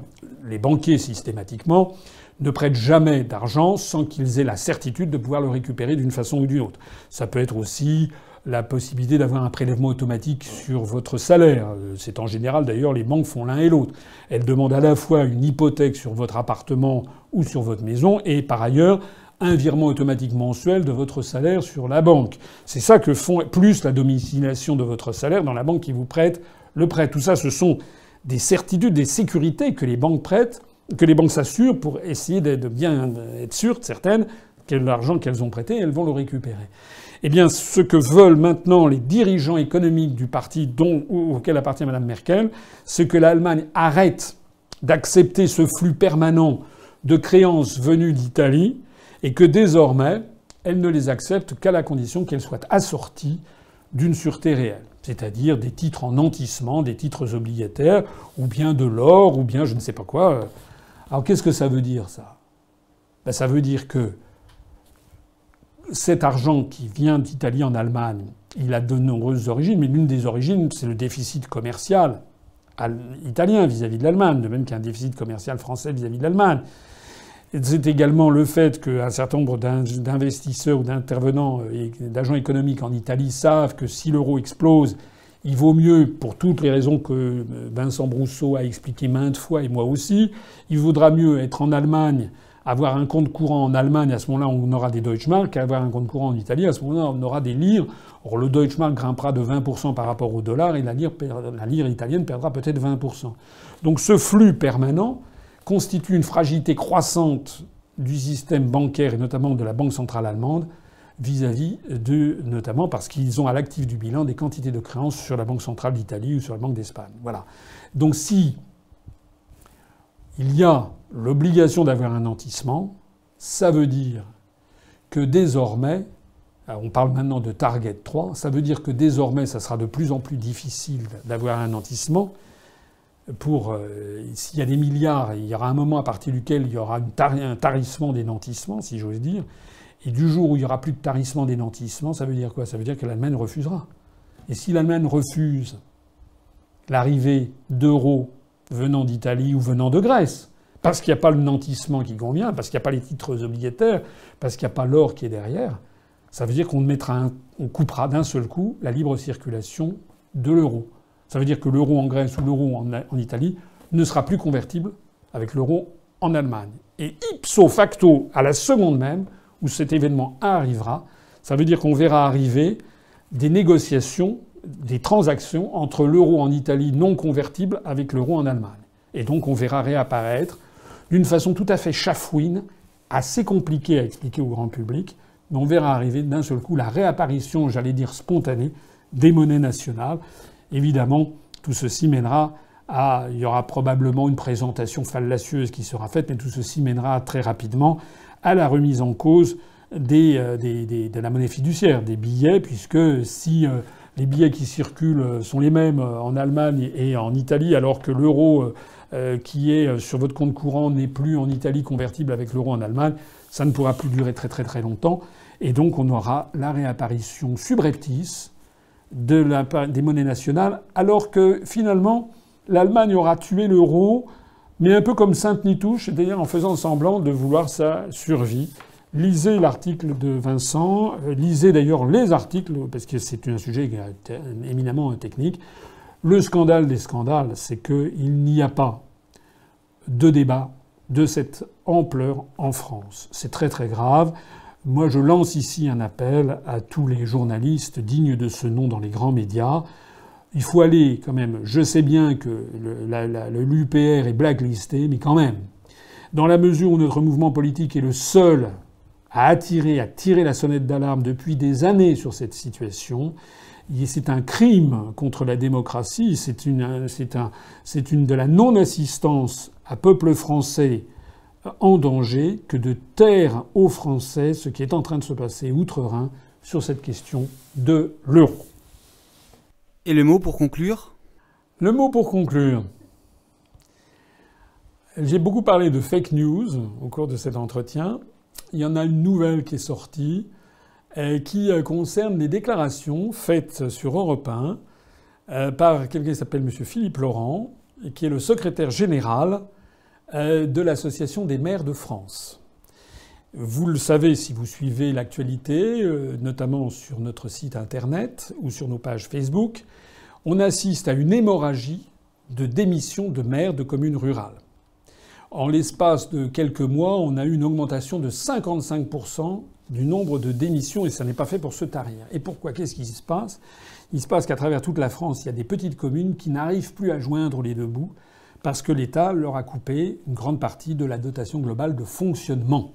les banquiers systématiquement, ne prêtent jamais d'argent sans qu'ils aient la certitude de pouvoir le récupérer d'une façon ou d'une autre. Ça peut être aussi la possibilité d'avoir un prélèvement automatique sur votre salaire. C'est en général d'ailleurs les banques font l'un et l'autre. Elles demandent à la fois une hypothèque sur votre appartement ou sur votre maison et par ailleurs un virement automatique mensuel de votre salaire sur la banque. C'est ça que font plus la domiciliation de votre salaire dans la banque qui vous prête le prêt. Tout ça, ce sont des certitudes, des sécurités que les banques prêtent, que les banques s'assurent pour essayer de bien être sûres, certaines, que l'argent qu'elles ont prêté, elles vont le récupérer. Eh bien, ce que veulent maintenant les dirigeants économiques du parti dont, auquel appartient Mme Merkel, c'est que l'Allemagne arrête d'accepter ce flux permanent de créances venues d'Italie et que désormais, elle ne les accepte qu'à la condition qu'elles soient assorties d'une sûreté réelle, c'est-à-dire des titres en nantissement, des titres obligataires, ou bien de l'or, ou bien je ne sais pas quoi. Alors qu'est-ce que ça veut dire ça? Ben, Ça veut dire que cet argent qui vient d'Italie en Allemagne, il a de nombreuses origines, mais l'une des origines, c'est le déficit commercial italien vis-à-vis de l'Allemagne, de même qu'un déficit commercial français vis-à-vis de l'Allemagne. C'est également le fait qu'un certain nombre d'investisseurs ou d'intervenants et d'agents économiques en Italie savent que si l'euro explose, il vaut mieux, pour toutes les raisons que Vincent Brousseau a expliquées maintes fois et moi aussi, il vaudra mieux être en Allemagne avoir un compte courant en Allemagne, à ce moment-là, on aura des Deutschmark, avoir un compte courant en Italie, à ce moment-là, on aura des lires. Or, le Deutschmark grimpera de 20% par rapport au dollar et la lire, la lire italienne perdra peut-être 20%. Donc ce flux permanent constitue une fragilité croissante du système bancaire et notamment de la Banque centrale allemande vis-à-vis de, notamment parce qu'ils ont à l'actif du bilan des quantités de créances sur la Banque centrale d'Italie ou sur la Banque d'Espagne. Voilà. Donc si il y a l'obligation d'avoir un nantissement, ça veut dire que désormais, on parle maintenant de Target 3, ça veut dire que désormais, ça sera de plus en plus difficile d'avoir un nantissement. Euh, s'il y a des milliards, il y aura un moment à partir duquel il y aura un tarissement des nantissements, si j'ose dire. Et du jour où il n'y aura plus de tarissement des nantissements, ça veut dire quoi? Ça veut dire que l'Allemagne refusera. Et si l'Allemagne refuse l'arrivée d'euros venant d'Italie ou venant de Grèce, parce qu'il n'y a pas le nantissement qui convient, parce qu'il n'y a pas les titres obligataires, parce qu'il n'y a pas l'or qui est derrière, ça veut dire qu'on coupera d'un seul coup la libre circulation de l'euro. Ça veut dire que l'euro en Grèce ou l'euro en, Italie ne sera plus convertible avec l'euro en Allemagne. Et ipso facto, à la seconde même où cet événement arrivera, ça veut dire qu'on verra arriver des négociations, des transactions entre l'euro en Italie non convertible avec l'euro en Allemagne. Et donc on verra réapparaître d'une façon tout à fait chafouine, assez compliquée à expliquer au grand public, mais on verra arriver d'un seul coup la réapparition, j'allais dire spontanée, des monnaies nationales. Évidemment, tout ceci mènera à. Il y aura probablement une présentation fallacieuse qui sera faite, mais tout ceci mènera très rapidement à la remise en cause euh, de la monnaie fiduciaire, des billets, puisque si euh, les billets qui circulent sont les mêmes en Allemagne et en Italie, alors que l'euro euh, qui est euh, sur votre compte courant n'est plus en Italie convertible avec l'euro en Allemagne, ça ne pourra plus durer très très très longtemps. Et donc on aura la réapparition subreptice de la, des monnaies nationales, alors que finalement, l'Allemagne aura tué l'euro, mais un peu comme Sainte-Nitouche, c'est-à-dire en faisant semblant de vouloir sa survie. Lisez l'article de Vincent, euh, lisez d'ailleurs les articles, parce que c'est un sujet éminemment technique. Le scandale des scandales, c'est qu'il n'y a pas de débat de cette ampleur en France. C'est très très grave. Moi, je lance ici un appel à tous les journalistes dignes de ce nom dans les grands médias. Il faut aller quand même. Je sais bien que l'UPR est blacklisté, mais quand même, dans la mesure où notre mouvement politique est le seul à attirer, à tirer la sonnette d'alarme depuis des années sur cette situation, c'est un crime contre la démocratie, c'est une, de la non-assistance à peuple français en danger que de taire aux Français ce qui est en train de se passer outre-Rhin sur cette question de l'euro. Et le mot pour conclure? Le mot pour conclure. J'ai beaucoup parlé de fake news au cours de cet entretien. Il y en a une nouvelle qui est sortie euh, qui euh, concerne les déclarations faites sur Europe 1 euh, par quelqu'un qui s'appelle M. Philippe Laurent, qui est le secrétaire général de l'Association des maires de France. Vous le savez si vous suivez l'actualité, notamment sur notre site internet ou sur nos pages Facebook, on assiste à une hémorragie de démissions de maires de communes rurales. En l'espace de quelques mois, on a eu une augmentation de 55% du nombre de démissions et ça n'est pas fait pour se tarir. Et pourquoi? Qu'est-ce qui se passe? Il se passe qu'à travers toute la France, il y a des petites communes qui n'arrivent plus à joindre les deux bouts parce que l'État leur a coupé une grande partie de la dotation globale de fonctionnement.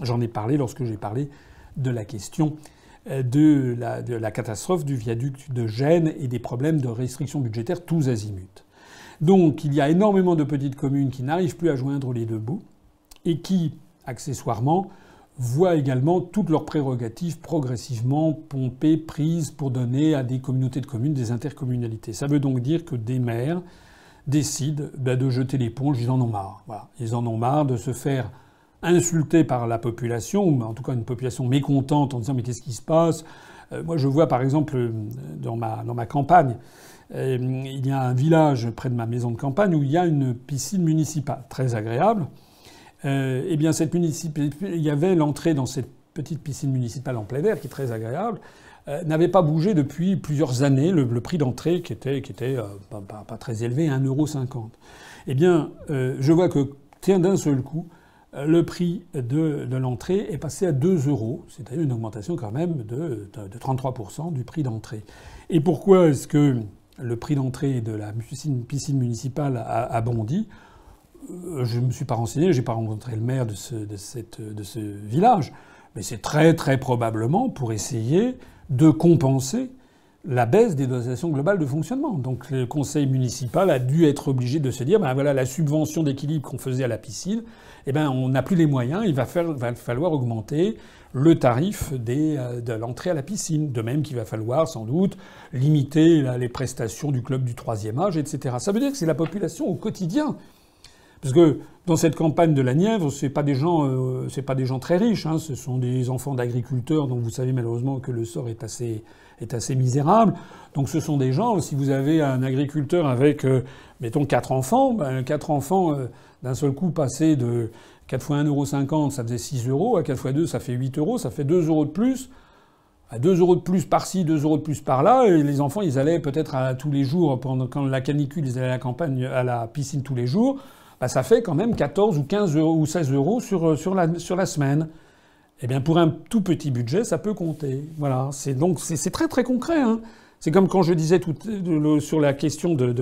J'en ai parlé lorsque j'ai parlé de la question euh, de la, catastrophe du viaduc de Gênes et des problèmes de restrictions budgétaires tous azimuts. Donc il y a énormément de petites communes qui n'arrivent plus à joindre les deux bouts et qui, accessoirement, voient également toutes leurs prérogatives progressivement pompées, prises pour donner à des communautés de communes des intercommunalités. Ça veut donc dire que des maires décident bah, de jeter l'éponge, ils en ont marre. Ils en ont marre de se faire insulter par la population, ou en tout cas une population mécontente en disant mais qu'est-ce qui se passe? Euh, Moi je vois par exemple euh, dans ma, dans ma campagne, euh, il y a un village près de ma maison de campagne où il y a une piscine municipale très agréable. Eh bien, cette municipalité, il y avait l'entrée dans cette petite piscine municipale en plein air qui est très agréable, n'avait pas bougé depuis plusieurs années. Le, prix d'entrée qui était, qui était euh, pas, très élevé, 1,50€. Eh bien, je vois que, tiens, d'un seul coup, le prix de, de l'entrée est passé à 2 euros, c'est-à-dire une augmentation quand même de, de, 33% du prix d'entrée. Et pourquoi est-ce que le prix d'entrée de la piscine, municipale a, a bondi? Euh, je ne me suis pas renseigné, j'ai pas rencontré le maire de ce, cette, de ce village, mais c'est très très probablement pour essayer de compenser la baisse des dotations globales de fonctionnement. Donc le conseil municipal a dû être obligé de se dire, ben voilà, la subvention d'équilibre qu'on faisait à la piscine, eh ben on n'a plus les moyens, il va, falloir augmenter le tarif des, euh, de l'entrée à la piscine. De même qu'il va falloir sans doute limiter les prestations du club du troisième âge, etc. Ça veut dire que c'est la population au quotidien parce que dans cette campagne de la Nièvre, c'est pas des euh, pas des gens très riches. Hein. Ce sont des enfants d'agriculteurs dont vous savez malheureusement que le sort est assez, est assez misérable. Donc ce sont des gens. Si vous avez un agriculteur avec, euh, mettons, quatre enfants, ben, quatre enfants euh, d'un seul coup passé de 4 fois 1,50€, ça faisait 6 euros. À 4 fois 2, ça fait 8 euros. Ça fait 2 euros de plus. À 2 euros de plus par-ci, 2 euros de plus par-là, et les enfants, ils allaient peut-être tous les jours, pendant quand la canicule, ils allaient à la campagne, à la piscine tous les jours. Bah, ça fait quand même 14 ou 15 euros ou 16 euros sur, euh, sur, la, semaine. Eh bien, pour un tout petit budget, ça peut compter. Voilà. C'est donc très très concret. Hein. C'est comme quand je disais tout, sur la question du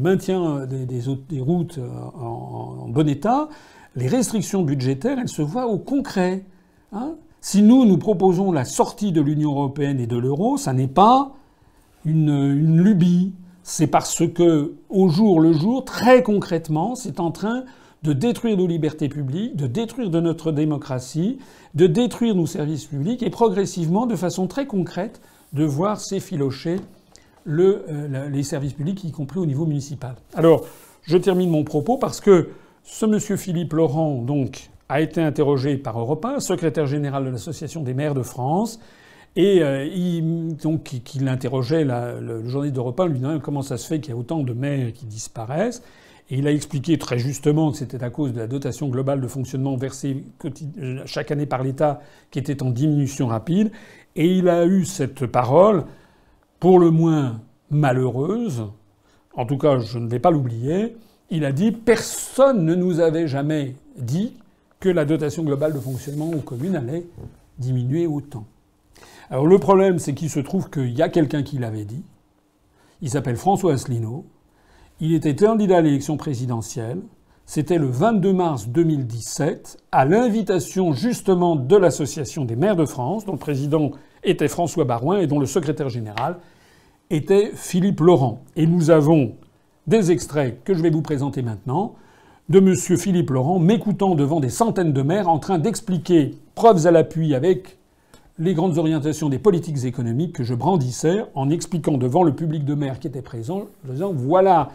maintien des, des, routes euh, en, bon état. Les restrictions budgétaires, elles se voient au concret. Hein. Si nous, nous proposons la sortie de l'Union européenne et de l'euro, ça n'est pas une lubie c'est parce que, au jour le jour, très concrètement, c'est en train de détruire nos libertés publiques, de détruire notre démocratie, de détruire nos services publics et progressivement, de façon très concrète, de voir s'effilocher euh, les services publics, y compris au niveau municipal. Alors, je termine mon propos parce que ce monsieur Philippe Laurent, a été interrogé par Europe 1, secrétaire général de l'Association des maires de France, Et il, donc, qu'il interrogeait le, journaliste d'Europe 1, lui demandant comment ça se fait qu'il y a autant de maires qui disparaissent? Et il a expliqué très justement que c'était à cause de la dotation globale de fonctionnement versée chaque année par l'État qui était en diminution rapide. Et il a eu cette parole, pour le moins malheureuse, en tout cas je ne vais pas l'oublier, il a dit personne ne nous avait jamais dit que la dotation globale de fonctionnement aux communes allait diminuer autant. Alors le problème, c'est qu'il se trouve qu'il y a quelqu'un qui l'avait dit. Il s'appelle François Asselineau. Il était candidat à l'élection présidentielle. C'était le 22 mars 2017, à l'invitation justement de l'Association des maires de France, dont le président était François Barouin et dont le secrétaire général était Philippe Laurent. Et nous avons des extraits que je vais vous présenter maintenant de M. Philippe Laurent m'écoutant devant des centaines de maires en train d'expliquer, preuves à l'appui avec les grandes orientations des politiques économiques que je brandissais en expliquant devant le public de maires qui était présent, en disant voilà,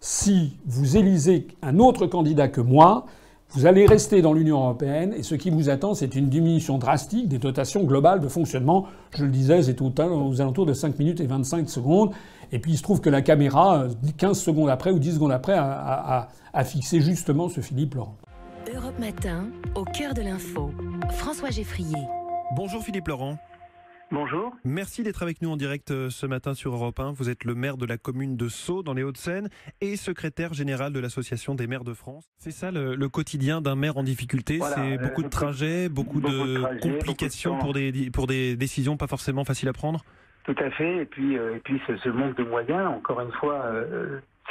si vous élisez un autre candidat que moi, vous allez rester dans l'Union européenne et ce qui vous attend, c'est une diminution drastique des dotations globales de fonctionnement. Je le disais, c'est aux alentours de 5 minutes et 25 secondes. Et puis il se trouve que la caméra, 15 secondes après ou 10 secondes après, a, a fixé justement ce Philippe Laurent. Europe Matin, au cœur de l'info. François Geffrier. Bonjour Philippe Laurent. Bonjour. Merci d'être avec nous en direct euh, ce matin sur Europe 1. Vous êtes le maire de la commune de Sceaux dans les Hauts-de-Seine et secrétaire général de l'Association des maires de France. C'est ça le, quotidien d'un maire en difficulté C'est euh, beaucoup de trajets, beaucoup, de complications pour, des, pour des décisions pas forcément faciles à prendre Tout à fait. Et puis, euh, et puis ce, manque de moyens, encore une fois,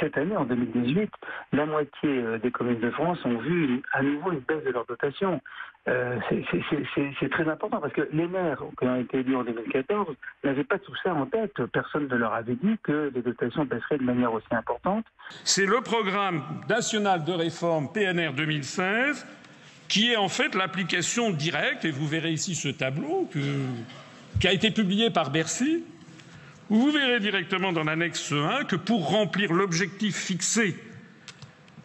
cette année, en 2018, la moitié des communes de France ont vu à nouveau une baisse de leur dotation. Euh, c'est très important parce que les maires qui ont été élus en 2014 n'avaient pas tout ça en tête. Personne ne leur avait dit que les dotations baisseraient de manière aussi importante. C'est le programme national de réforme PNR 2016 qui est en fait l'application directe, et vous verrez ici ce tableau qui a été publié par Bercy, où vous verrez directement dans l'annexe 1 que pour remplir l'objectif fixé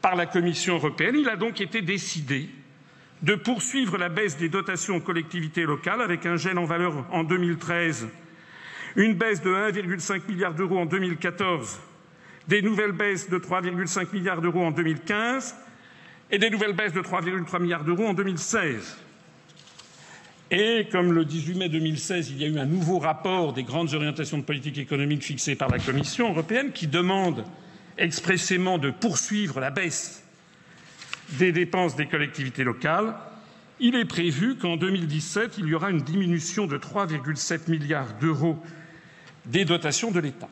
par la Commission européenne, il a donc été décidé de poursuivre la baisse des dotations aux collectivités locales avec un gel en valeur en 2013, une baisse de 1,5 milliard d'euros en 2014, des nouvelles baisses de 3,5 milliards d'euros en 2015 et des nouvelles baisses de 3,3 milliards d'euros en 2016. Et comme le 18 mai 2016, il y a eu un nouveau rapport des grandes orientations de politique économique fixées par la Commission européenne qui demande expressément de poursuivre la baisse des dépenses des collectivités locales, il est prévu qu'en 2017, il y aura une diminution de 3,7 milliards d'euros des dotations de l'État.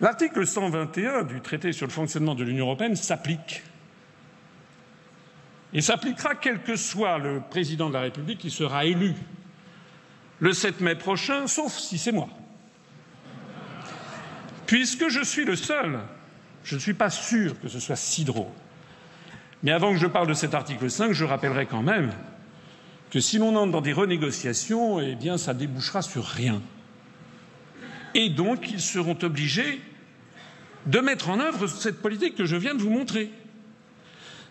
L'article 121 du traité sur le fonctionnement de l'Union européenne s'applique. Et s'appliquera quel que soit le président de la République qui sera élu le 7 mai prochain, sauf si c'est moi. Puisque je suis le seul je ne suis pas sûr que ce soit si drôle. Mais avant que je parle de cet article 5, je rappellerai quand même que si l'on entre dans des renégociations, eh bien, ça débouchera sur rien. Et donc, ils seront obligés de mettre en œuvre cette politique que je viens de vous montrer.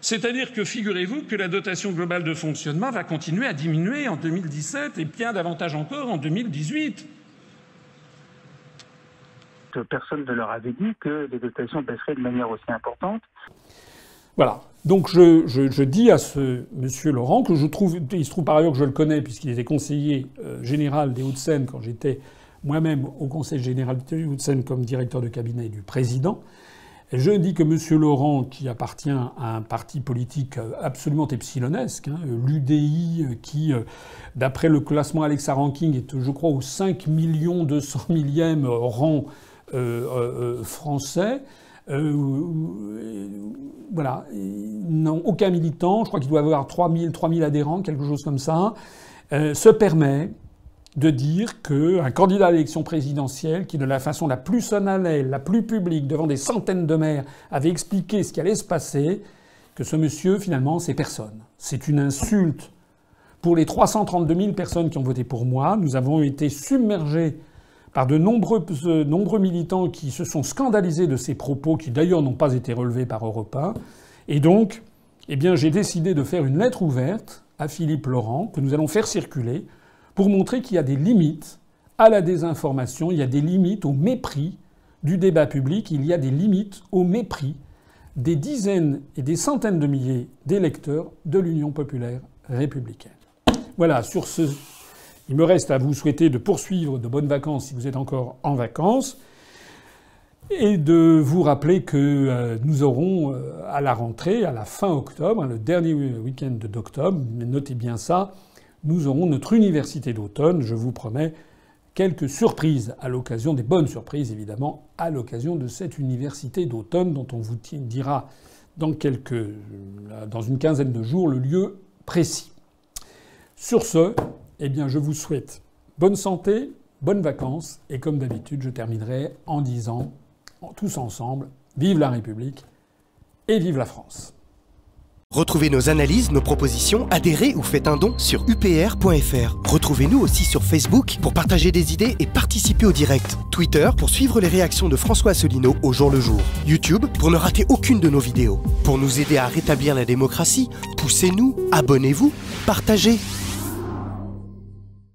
C'est-à-dire que figurez-vous que la dotation globale de fonctionnement va continuer à diminuer en 2017 et bien davantage encore en 2018 personne ne leur avait dit que les dotations baisseraient de manière aussi importante. Voilà. Donc je, dis à ce monsieur Laurent, que je trouve, il se trouve par ailleurs que je le connais puisqu'il était conseiller euh, général des Hauts-de-Seine quand j'étais moi-même au Conseil général des Hauts-de-Seine comme directeur de cabinet du président. je dis que monsieur Laurent, qui appartient à un parti politique euh, absolument epsilonesque, hein, l'UDI, euh, qui, d'après le classement Alexa Ranking, est, je crois, au 5 200 millième rang français. Euh, voilà, n'ont aucun militant, je crois qu'il doit avoir 3000, 3000 adhérents, quelque chose comme ça, se permet de dire qu'un candidat à l'élection présidentielle, qui de la façon la plus solennelle, la plus publique, devant des centaines de maires, avait expliqué ce qui allait se passer, que ce monsieur, finalement, c'est personne. C'est une insulte. Pour les 332 000 personnes qui ont voté pour moi, nous avons été submergés par de nombreux, euh, nombreux militants qui se sont scandalisés de ces propos, qui d'ailleurs n'ont pas été relevés par Europa. Et donc, eh bien, j'ai décidé de faire une lettre ouverte à Philippe Laurent que nous allons faire circuler pour montrer qu'il y a des limites à la désinformation, il y a des limites au mépris du débat public, il y a des limites au mépris des dizaines et des centaines de milliers d'électeurs de l'Union populaire républicaine. Voilà, sur ce, il me reste à vous souhaiter de poursuivre de bonnes vacances si vous êtes encore en vacances et de vous rappeler que euh, nous aurons euh, à la rentrée, à la fin octobre, le dernier week-end d'octobre, notez bien ça, nous aurons notre université d'automne, je vous promets, quelques surprises à l'occasion, des bonnes surprises évidemment, à l'occasion de cette université d'automne dont on vous dira dans, quelques, dans une quinzaine de jours le lieu précis. Sur ce, eh bien, je vous souhaite bonne santé, bonnes vacances, et comme d'habitude, je terminerai en disant, tous ensemble, vive la République et vive la France. Retrouvez nos analyses, nos propositions, adhérez ou faites un don sur upr.fr. Retrouvez-nous aussi sur Facebook pour partager des idées et participer au direct. Twitter pour suivre les réactions de François Asselineau au jour le jour. YouTube pour ne rater aucune de nos vidéos. Pour nous aider à rétablir la démocratie, poussez-nous, abonnez-vous, partagez.